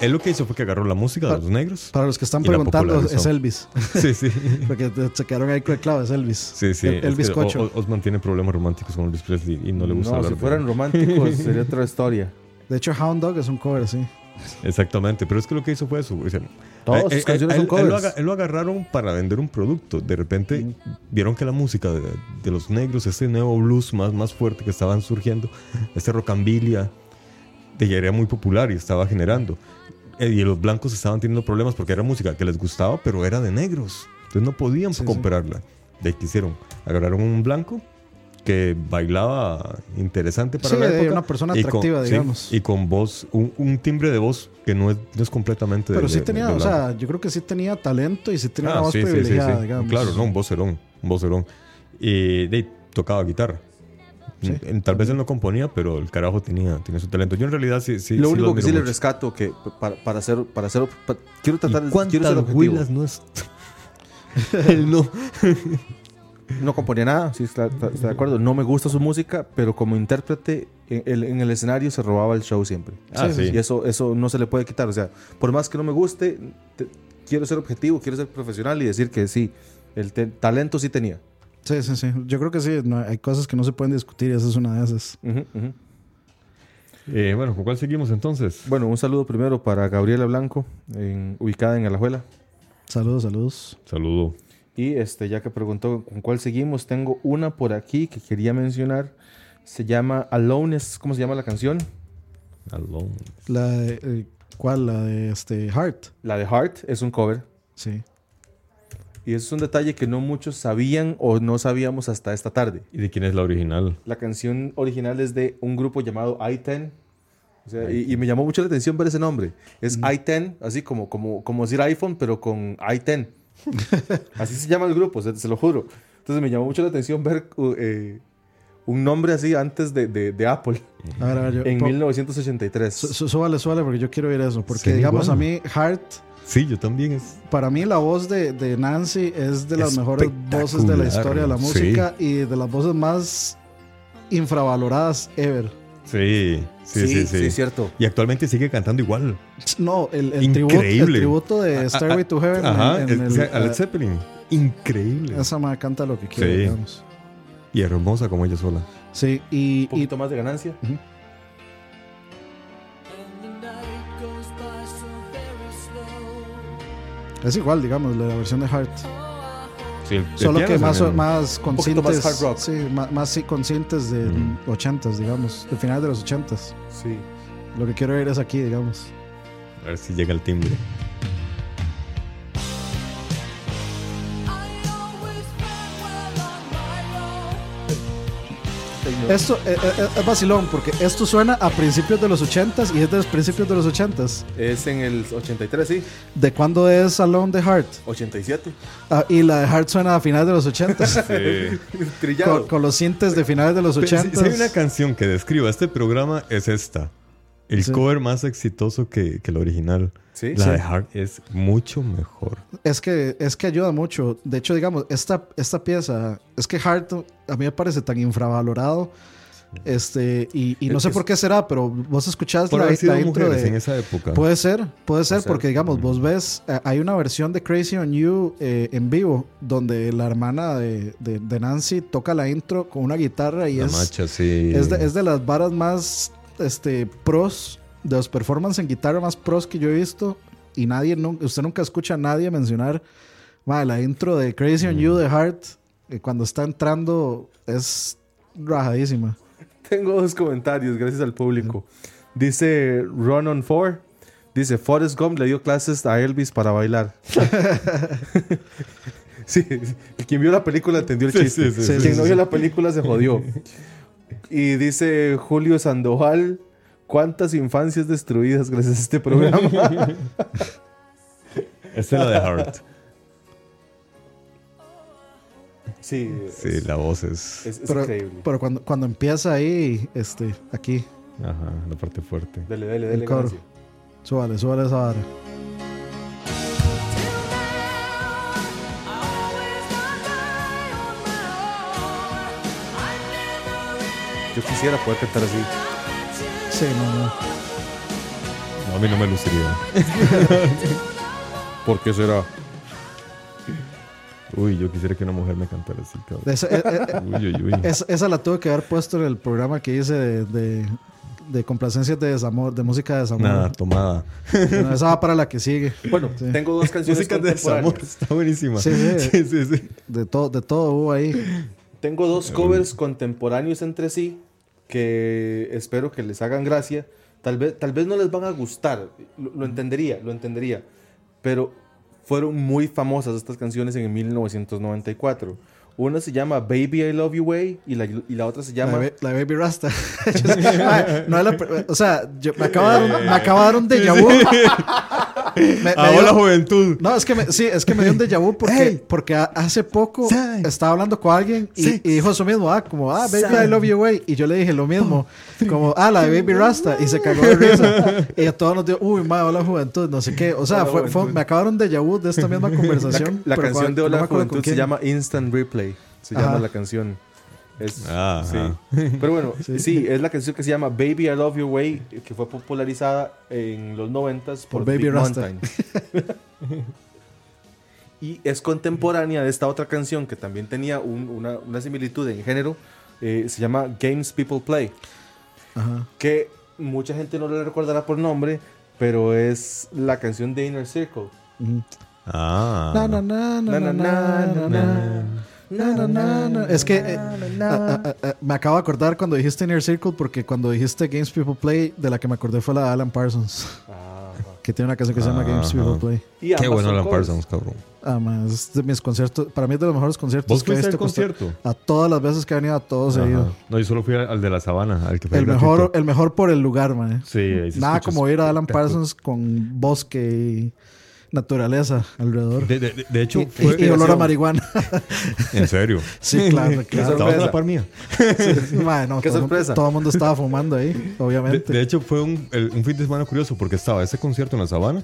él lo que hizo fue que agarró la música de Pa- los negros. Para los que están preguntando, es Elvis. Sí, sí. Porque se quedaron ahí con el clavo, es Elvis. Sí, sí. El- es Elvis que Cocho. O- O- Osman tiene problemas románticos con Elvis Presley y no le gusta No, hablar si de- fueran románticos sería otra historia. De hecho, Hound Dog es un cover, sí. Exactamente, pero es que lo que hizo fue eso. o sea, Todas a- sus a- canciones a él- son a él lo covers. aga- él lo agarraron para vender un producto. De repente vieron que la música de, de los negros, ese nuevo blues más, más fuerte que estaban surgiendo, este rocambilia, de ya era muy popular y estaba generando. Eh, Y los blancos estaban teniendo problemas porque era música que les gustaba, pero era de negros. Entonces no podían Sí, sí. comprarla. De ahí que hicieron. Agarraron un blanco que bailaba interesante para Sí, la época. una persona y con- atractiva, sí, digamos. y con voz, un, un timbre de voz que no es, no es completamente de- Pero sí tenía, de o sea, yo creo que sí tenía talento y sí tenía Ah, una voz sí, sí, sí, privilegiada, sí. digamos. Claro, no, un vocerón, un vocerón. Y de tocaba guitarra. Sí. En- Tal vez él no componía, pero el carajo tenía, tenía su talento. Yo en realidad sí, sí lo sí único que sí le rescato que para, para hacer para hacer pa- quiero tratar ¿Y de ¿Cuántas huilas no es? él no. No componía nada, sí, está, está- está de acuerdo. No me gusta su música, pero como intérprete en el, en el escenario se robaba el show siempre. Ah, sí. Y eso, eso no se le puede quitar. O sea, por más que no me guste, te- quiero ser objetivo, quiero ser profesional y decir que sí, el te- talento sí tenía. Sí, sí, sí. Yo creo que sí. no, hay cosas que no se pueden discutir y esa es una de esas. Eh, bueno, ¿con cuál seguimos entonces? Bueno, un saludo primero para Gabriela Blanco, en- ubicada en Alajuela. Saludos, saludos. Saludo. Y este, ya que preguntó con cuál seguimos, tengo una por aquí que quería mencionar. Se llama Alone, es ¿cómo se llama la canción? Alone. La de, eh, ¿Cuál? La de este Heart. La de Heart es un cover. Sí. Y eso es un detalle que no muchos sabían o no sabíamos hasta esta tarde. ¿Y de quién es la original? La canción original es de un grupo llamado I-10. O sea, y, y me llamó mucho la atención ver ese nombre. Es I-10, así como, como, como decir iPhone, pero con I-10. así se llama el grupo, se, se lo juro. Entonces me llamó mucho la atención ver uh, eh, un nombre así antes de, de- de Apple, A ver, a ver, yo- en po- 1983. Su- su- Súbale, súbale, porque yo quiero oír eso. Porque, Sí, digamos, bueno. a mí, Heart, Sí, yo también es. para mí, la voz de, de Nancy es de las mejores voces de la historia de la sí. música y de las voces más infravaloradas ever. Sí, sí, sí, sí. es cierto. Y actualmente sigue cantando igual. No, el, el, tributo, el tributo de Stairway to Heaven. Ajá, en- en el- el- o sea, a Led eh, Zeppelin. Increíble. esa ma canta lo que quiere, Sí. digamos. Y hermosa como ella sola. Sí, y, Un poquito más de ganancia. y es igual, digamos, la versión de Heart. Sí, el- Solo que más, más poquito más conscientes. hard rock. Sí, más, más sí, conscientes de Mm. 80s, digamos. De finales de los 80s. Sí. Lo que quiero ver es aquí, digamos. A ver si llega el timbre. Esto eh, eh, es vacilón porque esto suena a principios de los 80s y es de los principios de los 80s. Es en el 83, sí. ¿De cuándo es Alone the Heart? 87. Ah, y la de Heart suena a finales de los 80s. Sí. Trillado. con, con los sintes de finales de los Pero si, 80s. si hay una canción que describa este programa, es esta. El Sí. cover más exitoso que, que el original. Sí. La Sí. de Heart es mucho mejor. Es que, es que ayuda mucho. De hecho, digamos, esta, esta pieza, es que Heart a mí me parece tan infravalorado. Este, y, y no Es sé por qué será, pero vos escuchás la, haber sido la intro de. en esa época. Puede ser, puede ser, ser. porque digamos, vos ves, eh, hay una versión de Crazy on You eh, en vivo, donde la hermana de, de- de Nancy toca la intro con una guitarra y la es, macha, sí. es, de, es de las varas más este, pros, de los performances en guitarra más pros que yo he visto. Y nadie, nun- usted nunca escucha a nadie mencionar "Ma, la intro de Crazy on You de Heart, eh, cuando está entrando, es rajadísima. Tengo dos comentarios, gracias al público. Dice Run on 4. Dice, Forrest Gump le dio clases a Elvis para bailar. sí, el quien vio la película entendió el Sí, chiste. sí, sí, sí, quien sí, no sí. vio la película se jodió. Y dice Julio Sandoval, ¿cuántas infancias destruidas gracias a este programa? Esta es la de Heart. sí, Sí, es, la voz es. es- es Pero, increíble. pero cuando, cuando empieza ahí, este, aquí, Ajá, la parte fuerte. Dele, dele, dele. el coro. súbale, súbale esa vara. Yo quisiera poder cantar así. Sí, no, no. No, a mí no me luciría. ¿Por qué será? Uy, yo quisiera que una mujer me cantara así, cabrón. Esa, eh, eh, Uy, uy, uy. esa- esa la tuve que haber puesto en el programa que hice de, de, de complacencias de desamor, de música de desamor. Nada, tomada. Bueno, esa va para la que sigue. Bueno, Sí. tengo dos canciones Música de desamor está buenísima. Sí, sí. sí, sí, sí. De, todo de todo hubo ahí. Tengo dos covers contemporáneos entre sí que espero que les hagan gracia. Tal vez, tal vez no les van a gustar, lo, lo entendería, lo entendería. Pero fueron muy famosas estas canciones en el 1994. Una se llama Baby I Love You Way y la, y la otra se La, llama... la Baby Rasta. Yo no pr- o sea, yo, me, acaba de dar un, me acaba de dar un déjà vu. Me- dio- la juventud. No, es que me, sí, es que me dio un déjà vu porque, Hey. porque hace poco estaba hablando con alguien y, dijo eso mismo, ah, como, ah, baby, I love you, way. Y yo le dije lo mismo, como, ah, la de Baby Rasta. Y se cagó de risa. Y a todos nos dio, uy, madre, hola juventud, no sé qué. O sea, fue, me acabaron de déjà vu de esta misma conversación. la canción de Hola Juventud se llama Instant Replay. Se Ajá. llama la canción. Es, Ah, sí. Pero bueno, sí. es la canción que se llama Baby I Love Your Way, que fue popularizada en los 90s por, Por Baby Big Rasta. Mountain. y es contemporánea de esta otra canción que también tenía un- una, una similitud en género. eh, se llama Games People Play. Ajá. Que mucha gente no le recordará por nombre, pero es la canción de Inner Circle. Ah. Na, na, na, na, na, na, na, na. Na, na, na, na. Es que eh, ah, ah, ah, ah, me acabo de acordar cuando dijiste Inner Circle porque cuando dijiste Games People Play, de la que me acordé fue la de Alan Parsons, que tiene una canción que se llama Games. People Play. Y Qué bueno Alan covers. Parsons, cabrón. Ah, man, es de mis conciertos, para mí es de los mejores conciertos ¿Vos que he fuiste costa- concierto? A todas las veces que he venido, a todos he ido. No, yo solo fui al de la sabana, al que fue El gratuito. mejor, el mejor por el lugar, man. Sí, ahí se Nada como ir a Alan. Parsons con bosque y... naturaleza alrededor. De, de- de hecho, y, fue. y olor a marihuana. En serio. sí, claro, claro. Estaba la par mía. No, Qué todo, sorpresa. Todo el mundo estaba fumando ahí, De, obviamente. de hecho, fue un, el- un fin de semana curioso porque estaba ese concierto en la sabana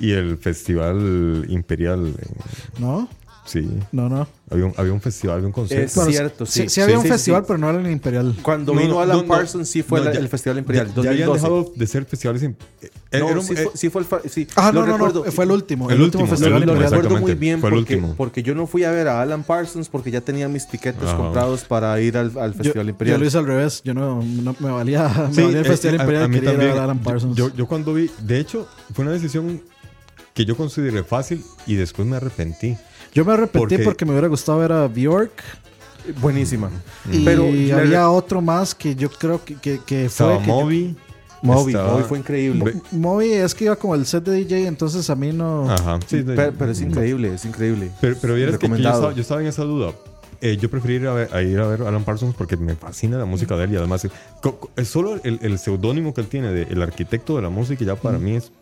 y el festival imperial. en- ¿No? Sí, No, no. había un, había un festival, había un concierto. Es cierto, sí. Sí, sí había un Sí, festival, sí. pero no era en el Imperial. Cuando No, vino no, Alan no, no. Parsons, sí fue No, la- ya- el Festival Imperial. Ya, ya habían 2012. dejado de ser festivales. im- eh, No, era un- sí, eh, fue, sí fue el. Sí, Ah, lo no, no, recuerdo. no. Fue el último. El El, último, último, festival el Lo último, Imperial. recuerdo muy bien Fue porque, porque yo no fui a ver a Alan Parsons porque ya tenía mis tiquetes Ajá. comprados para ir al, al Yo, Festival yo Imperial. lo hice al revés. Yo no, no- me valía, me Sí, valía el eh, Festival Imperial. mí quería ir a Alan Parsons. Yo, yo cuando vi, de hecho, fue una decisión que yo consideré fácil y después me arrepentí. Yo me arrepentí Porque- porque me hubiera gustado ver a Bjork. Buenísima. Y Pero había otro más que yo creo que, que, fue. que yo- Moby. Moby, estaba- Moby fue increíble. Moby es que iba como el set de DJ, entonces a mí no. Ajá, sí, de- pero, pero es increíble, es increíble. Pero, pero vieras que yo Recomendado. estaba, yo estaba en esa duda. Eh, yo preferí ir a, ver, a ir a ver a Alan Parsons porque me fascina la música de él y además es solo el, el seudónimo que él tiene de el arquitecto de la música ya para mí es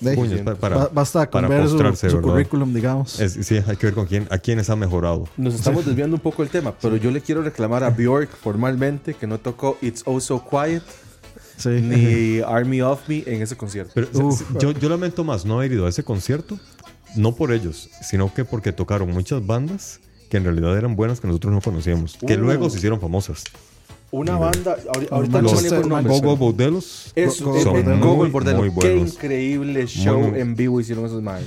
De- puño, es pa- para, Ba- Basta con para ver su, su currículum, digamos. Es- sí, hay que ver con quién, a quiénes ha mejorado. Nos estamos desviando un poco del tema, pero yo le quiero reclamar a Bjork formalmente que no tocó It's Oh So Quiet Sí. ni Army of Me en ese concierto. Pero Uf. yo, yo lamento más no haber ido a ese concierto, no por ellos, sino que porque tocaron muchas bandas que en realidad eran buenas que nosotros no conocíamos, que Uh. luego se hicieron famosas. Una banda, ahori- ahorita no nombre. Gogo Bodelos Es Go- es- Go- es Bordello. Gogo muy Qué increíble show muy- en vivo hicieron esos maes.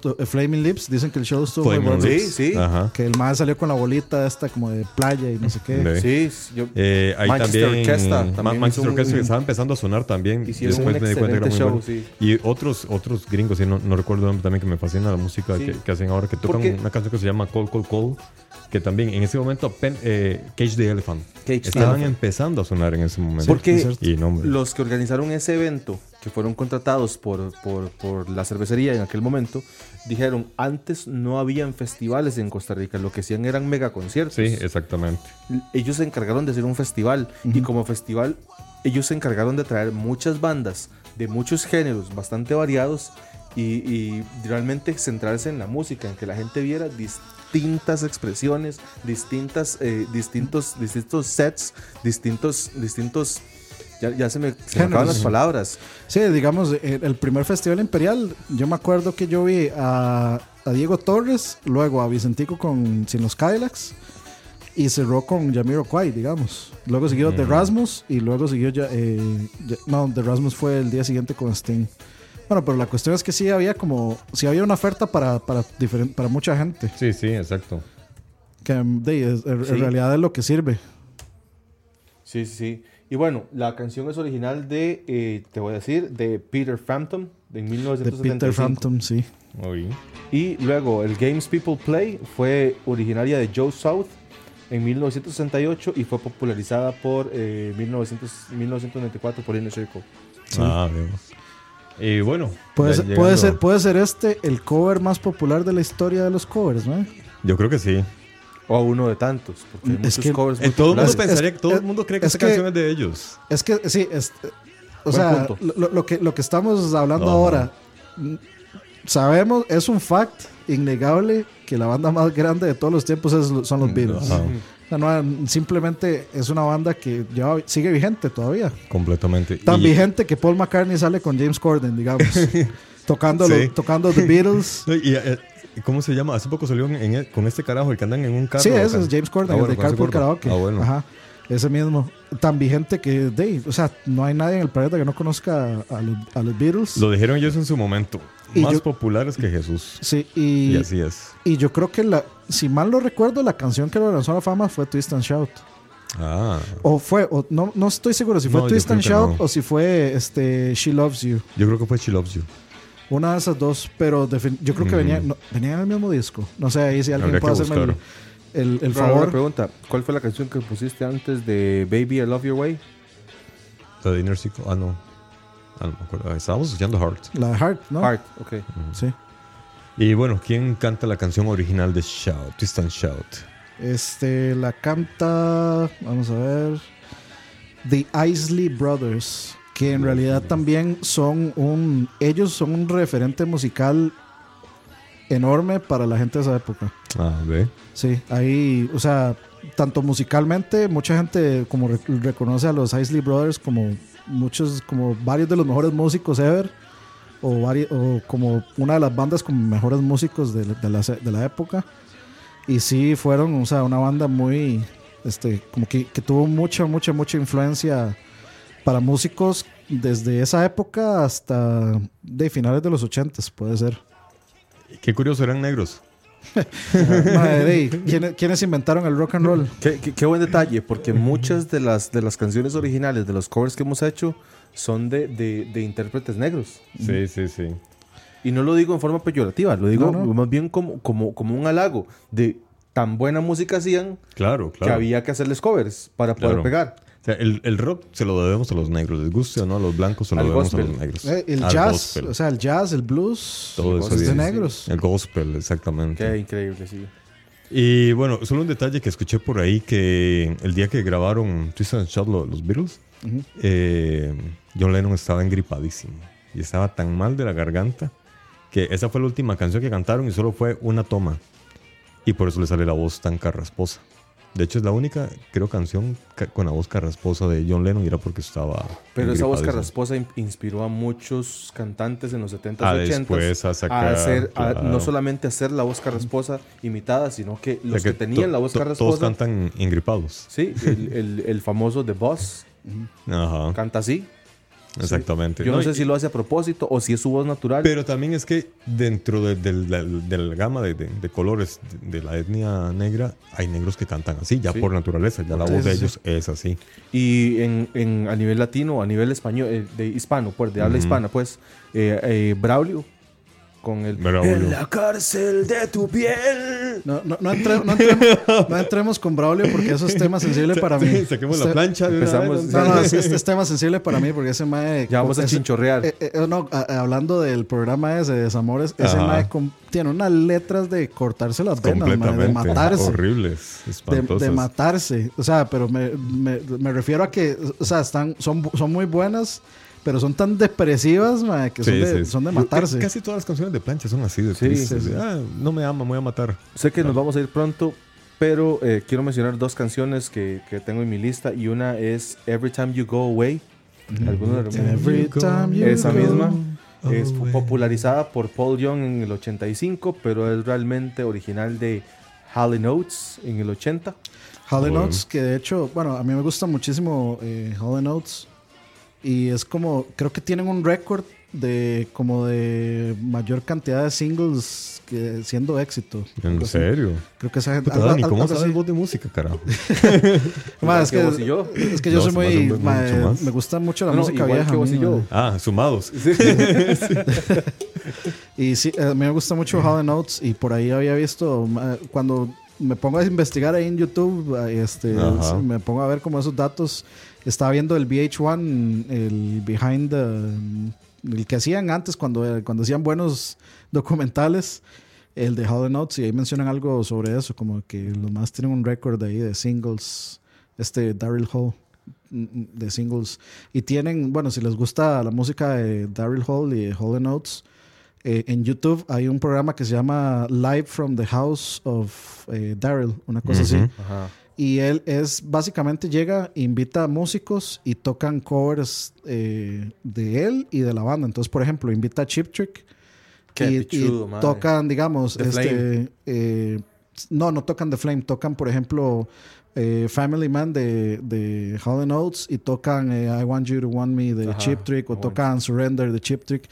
Tu- eh, Flaming Lips, dicen que el show estuvo muy bueno. Sí, sí. Ajá. Que el man salió con la bolita esta como de playa y no sé qué. De- Sí, yo, Eh, ahí Manchester también, también Manchester Orchestra que estaba empezando a sonar también. Después un me di cuenta que era muy excelente bueno. show, sí. Y otros, otros gringos, sí, no, no recuerdo el nombre también, que me fascina la música Sí. que, que hacen ahora, que tocan una canción que se llama Call, Call, Call, que también en ese momento, eh, Cage the Elephant, Cage the estaban Elephant. empezando a sonar en ese momento. Porque y no, los que organizaron ese evento, que fueron contratados por, por, por la cervecería en aquel momento, dijeron, antes no habían festivales en Costa Rica, lo que hacían eran mega conciertos. Sí, exactamente. ellos se encargaron de hacer un festival y como festival ellos se encargaron de traer muchas bandas de muchos géneros bastante variados y, y realmente centrarse en la música, en que la gente viera distintas expresiones, distintas, eh, distintos, distintos sets, distintos, distintos, ya, ya se me, se me acaban las palabras. Sí, digamos, el, el primer festival imperial, yo me acuerdo que yo vi a, a Diego Torres, luego a Vicentico con Sin los Cadillacs y cerró con Yamiro Kwai, digamos. Luego siguió The Rasmus y luego siguió ya, eh, ya- no, The Rasmus fue el día siguiente con Sting. Bueno, pero la cuestión es que sí había como, sí había una oferta para, para, para mucha gente, Sí, sí, exacto. que de, es- en Sí. realidad es lo que sirve. Sí, sí, sí. Y bueno, la canción es original de, eh, te voy a decir, de Peter Frampton, de De 1975. Peter Frampton, sí. Oí. Y luego el Games People Play fue originaria de Joe South en 1968 y fue popularizada por eh, 1900 1994 por Inner Circle. Ah, vemos. Y bueno, Puede ser, puede, ser, puede ser este el cover más popular de la historia de los covers, ¿no? Yo creo que sí. O uno de tantos, porque hay Es muchos que- covers muy todo el mundo. Es- pensaría que todo es- el mundo cree que es esa que- canción es de ellos. Es que sí, es, o Buen sea, lo, lo que, lo que estamos hablando ahora, mm, sabemos, es un fact innegable que la banda más grande de todos los tiempos es- son los Beatles. O sea, no, simplemente es una banda que ya sigue vigente todavía. completamente. Tan Y- vigente que Paul McCartney sale con James Corden, digamos. tocando, Sí. tocando The Beatles. Y, eh, ¿Cómo se llama? Hace poco salió en- con este carajo, el que andan en un carro. Sí, ese es James Corden, Ah, el de Carpool. Karaoke. Ah, bueno. Ajá. Ese mismo. Tan vigente que, de, o sea, no hay nadie en el planeta que no conozca a los, a los Beatles. Lo dijeron ellos en su momento. Y Más yo- populares que Jesús. Sí, Y y, así es. y yo creo que, la, si mal lo recuerdo, la canción que lo lanzó a la fama fue Twist and Shout. Ah, O fue, o no, no estoy seguro si fue No, Twist and Shout no. o si fue este, She Loves You. yo creo que fue She Loves You. Una de esas dos, pero yo creo que Mm. venía, no, en el mismo disco. No sé, ahí si alguien Habría puede hacerme el, buscar. el, el Pero una favor. pregunta, ¿cuál fue la canción que pusiste antes de Baby I Love Your Way? La de Inner Circle. Ah, no. Ah, no me acuerdo. Estábamos escuchando Heart. La de Heart, ¿no? Heart, ok. Sí. Y bueno, ¿quién canta la canción original de Shout? Twist and Shout. Este, la canta, vamos a ver, The Isley Brothers, que en realidad también son un, ellos son un referente musical enorme para la gente de esa época. Ah, ve. Sí, ahí, o sea, tanto musicalmente, mucha gente como re- reconoce a los Isley Brothers como muchos, como varios de los mejores músicos ever, o, vari- o como una de las bandas con mejores músicos de, de la, de la época. Y sí, fueron, o sea, una banda muy, este, como que, que tuvo mucha, mucha, mucha influencia para músicos desde esa época hasta de finales de los 80 puede ser. Qué curioso, eran negros. Madre, ¿quiénes, quiénes inventaron el rock and roll? Qué, qué- qué buen detalle, porque muchas de las, de las canciones originales, de los covers que hemos hecho, son de, de- de intérpretes negros. Sí, sí, sí. Y no lo digo en forma peyorativa, lo digo No, no. más bien como, como, como un halago de tan buena música hacían Claro, que claro. había que hacerles covers para poder Claro. pegar. O sea, el, el rock se lo debemos a los negros, les guste o no a los blancos, se lo Al debemos a los negros. Eh, el Al jazz, gospel. o sea, el jazz, el blues, Todo eso es de negros. El gospel, exactamente. Qué increíble, sí. Y bueno, solo un detalle que escuché por ahí que el día que grabaron Twist and Shout lo- los Beatles, eh, John Lennon estaba engripadísimo y estaba tan mal de la garganta que esa fue la última canción que cantaron y solo fue una toma. Y por eso le sale la voz tan carrasposa. De hecho, es la única, creo, canción ca- con la voz carrasposa de John Lennon y era porque estaba. Pero esa voz carrasposa in- inspiró a muchos cantantes en los 70s Ah, y 80s después a sacar, hacer, a- claro. no solamente hacer la voz carrasposa imitada, sino que O sea los que, tenían la voz to- Todos carrasposa, cantan engripados. sí, el, el- el famoso The Boss Ajá, canta así. Exactamente. Yo no, No, sé si lo hace a propósito o si es su voz natural. Pero también es que dentro de, de la, de la gama de, de- de colores de, de la etnia negra, hay negros que cantan así, ya Sí. por naturaleza, ya la voz de ellos es así. Y en, en- a nivel latino, a nivel español, eh, de hispano, pues, de habla hispana, pues, eh, eh, Braulio con el Braulio. En la cárcel de tu piel. No, no, no, entre- no entremos, no entremos con Braulio porque eso es tema sensible para mí. Saquemos Este- la plancha. empezamos- No, no, es, es tema sensible para mí porque ese mae... Ya vamos a ese- chinchorrear. eh, eh, no, a- a- hablando del programa ese de Desamores, ese Ajá. mae com- tiene unas letras de cortarse las venas, mae, de matarse. Horribles, de, de matarse. O sea, pero me, me, me refiero a que, o sea, están, son, son muy buenas, pero son tan depresivas, que son, Sí, de, sí. son de matarse. Casi todas las canciones de plancha son así de Sí, tristes. sí, sí. Ah, no me ama, me voy a matar. Sé que nos vamos a ir pronto, pero eh, quiero mencionar dos canciones que, que tengo en mi lista y una es Every Time You Go Away. Algunos recuerdan? Every time you Esa go. misma es popularizada por Paul Young en el 85, pero es realmente original de Hall Notes en el 80. Hall Bueno. Notes, que de hecho, bueno, a mí me gusta muchísimo eh, Hall Notes. Y es como, creo que tienen un récord de como de mayor cantidad de singles que siendo éxito. ¿En así. serio? Creo que esa gente. Puta, Dani, ¿cómo sabes vos de música, carajo? Ma, es que que, vos y yo. es que yo No, soy muy. ma, más. me gusta mucho la No, música igual vieja. que vos mí, y yo. Ah, sumados. Y sí, a mí me gusta mucho Hall Notes. Y por ahí había visto. ma, Cuando me pongo a investigar ahí en YouTube, este, Ajá. me pongo a ver como esos datos. Estaba viendo el VH1, el Behind the. El que hacían antes cuando, cuando hacían buenos documentales. El de Hall Notes. Y ahí mencionan algo sobre eso. Como que los más tienen un récord ahí de singles. Este Daryl Hall mm, de singles. Y tienen, bueno, si les gusta la música de Daryl Hall y de Hall Notes, eh, en YouTube hay un programa que se llama Live from the House of eh, Daryl, una cosa así. Ajá. Y él es básicamente llega, invita a músicos y tocan covers eh, de él y de la banda. Entonces, por ejemplo, invita a Chip Trick Qué y, pichudo, tocan, digamos, The este, eh, no, no tocan The Flame, tocan, por ejemplo, eh, Family Man de, de Hall Notes y tocan eh, I Want You to Want Me de Ajá, Chip Trick o bueno. tocan Surrender de Chip Trick.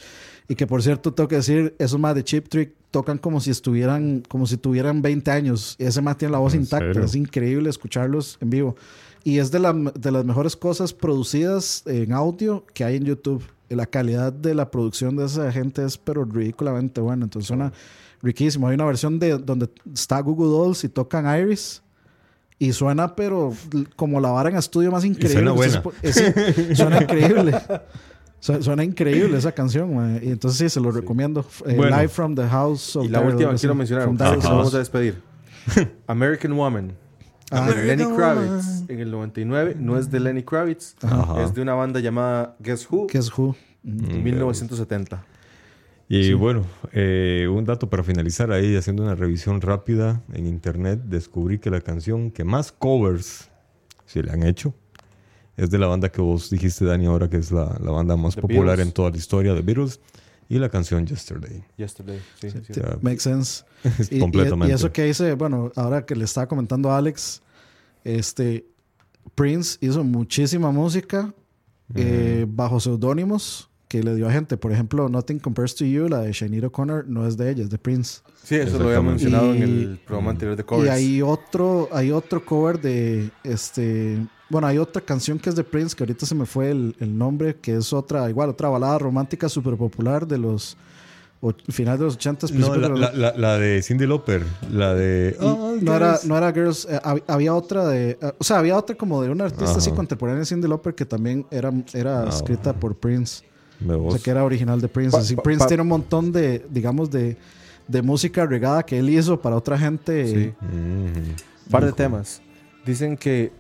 Y que por cierto, tengo que decir, esos más de Chip Trick tocan como si estuvieran, como si tuvieran 20 años. Y ese más tiene la voz ¿En intacta. serio? Es increíble escucharlos en vivo. Y es de, la- de las mejores cosas producidas en audio que hay en YouTube. Y La calidad de la producción de esa gente es pero ridículamente buena. Entonces suena riquísimo. Hay una versión de donde está Google Dolls y tocan Iris. Y suena pero como la vara en estudio más increíble. suena buena. Es- suena increíble. Su- Suena increíble esa canción, mae. Y entonces sí, se lo recomiendo. Eh, Bueno. Live from the House of Y la Daryl, última que quiero mencionar, nos Ajá. vamos a despedir. American Woman. Ah. de Lenny Kravitz en el 99. No es de Lenny Kravitz. Ajá. Es de una banda llamada Guess Who Guess Who. en 1970. Y bueno, eh, un dato para finalizar ahí, haciendo una revisión rápida en internet, descubrí que la canción que más covers se le han hecho es de la banda que vos dijiste, Dani, ahora que es la, la banda más The popular Beatles. en toda la historia de Beatles, y la canción Yesterday. Yesterday. Sí, sí. O sea, Makes sense. Y- completamente. Y, eso que dice, bueno, ahora que le estaba comentando a Alex, este Prince hizo muchísima música eh, bajo seudónimos que le dio a gente. Por ejemplo, Nothing Compares to You, la de Sinead O'Connor, no es de ella, es de Prince. Sí, eso lo había mencionado en el programa anterior de covers. Y hay otro, hay otro cover de este. Bueno, hay otra canción que es de Prince, que ahorita se me fue el, el nombre, que es otra, igual, otra balada romántica súper popular de los o- final de los 80 No, la, la- la- la de Cindy Lauper, la de... Oh, no, era, girls. no era Girls, eh, hab- había otra de. eh, o sea, había otra como de una artista así contemporánea, Cindy Lauper, que también era, era Ah, escrita por Prince. De O sea, que era original de Prince. Pa- Así, pa- Prince pa- tiene un montón de, digamos, de, de música regada que él hizo para otra gente. Sí. Mhm. par de temas. Dicen que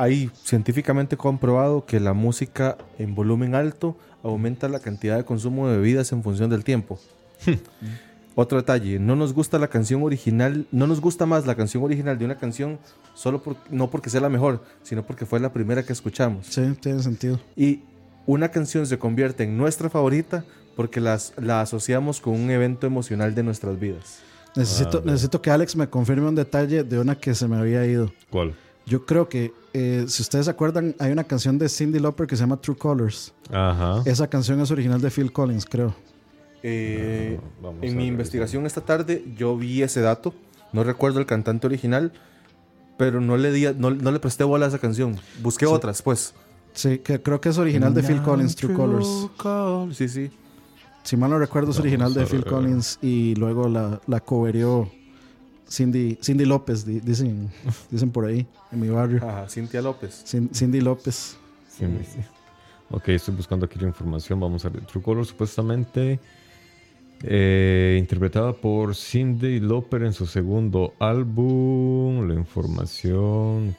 hay científicamente comprobado que la música en volumen alto aumenta la cantidad de consumo de bebidas en función del tiempo. Otro detalle, no nos gusta la canción original, no nos gusta más la canción original de una canción solo por, no porque sea la mejor, sino porque fue la primera que escuchamos. Sí, tiene sentido. Y una canción se convierte en nuestra favorita porque las, la asociamos con un evento emocional de nuestras vidas. Necesito, Ah, necesito que Alex me confirme un detalle de una que se me había ido. ¿Cuál? Yo creo que, eh, si ustedes se acuerdan, hay una canción de Cindy Lauper que se llama True Colors. Ajá. Esa canción es original de Phil Collins, creo. Eh, Ah, vamos a en mi investigación esta tarde yo vi ese dato. No recuerdo el cantante original, pero no le, di, no, no le presté bola a esa canción. Busqué otras, pues. Sí, que creo que es original de Phil Collins, True Colors. Colors. Sí, sí. Si mal no recuerdo, es original de Phil. Collins y luego la, la coverió Cindy, Cindy López, di- dicen, dicen por ahí, en mi barrio. Ajá, Cintia López. Cin- Cindy López. Sí, sí. Ok, estoy buscando aquí la información. Vamos a ver. True Color supuestamente eh, interpretada por Cindy Lauper en su segundo álbum. La información.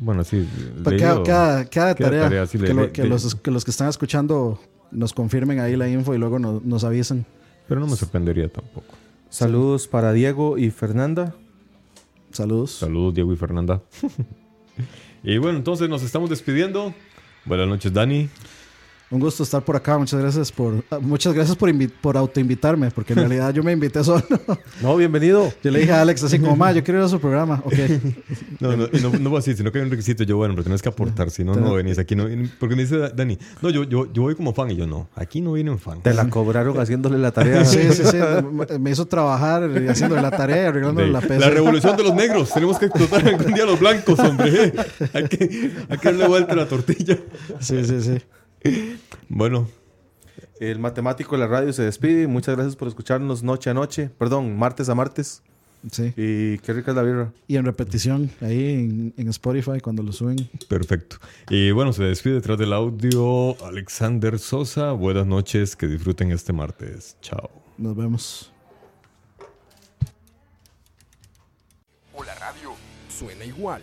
Bueno, sí. Pues queda tarea, tarea, sí, que, le- lo- le- que le- los, que los que están escuchando nos confirmen ahí la info y luego nos, nos avisan. Pero no me sorprendería tampoco. Saludos para Diego y Fernanda. Saludos. Saludos, Diego y Fernanda. y bueno, entonces nos estamos despidiendo. Buenas noches, Dani. Un gusto estar por acá. Muchas gracias por ah, muchas gracias por, por autoinvitarme, porque en realidad yo me invité solo. No, bienvenido. Yo le dije a Alex así como, ma, yo quiero ir a su programa. Ok. No, no, no, no voy así, sino que hay un requisito. Yo, bueno, pero tenés que aportar, si no, no venís aquí. No, porque me dice Dani, no, yo, yo, yo voy como fan. Y yo, no, aquí no viene un fan. Te la cobraron haciéndole la tarea. Sí, sí, sí. Me, hizo trabajar y haciendo la tarea y arreglándole la la, pesa. revolución de los negros. Tenemos que explotar algún día a los blancos, hombre. Hay que, hay que darle vuelta a la tortilla. Sí, sí, sí. Bueno, El matemático de la radio se despide. Muchas gracias por escucharnos noche a noche. Perdón, martes a martes. sí. Y qué rica es la birra. Y en repetición, ahí en, en Spotify, cuando lo suben. perfecto. Y bueno, se despide detrás del audio Alexander Sosa. Buenas noches, que disfruten este martes. Chao. Nos vemos. O la radio suena igual.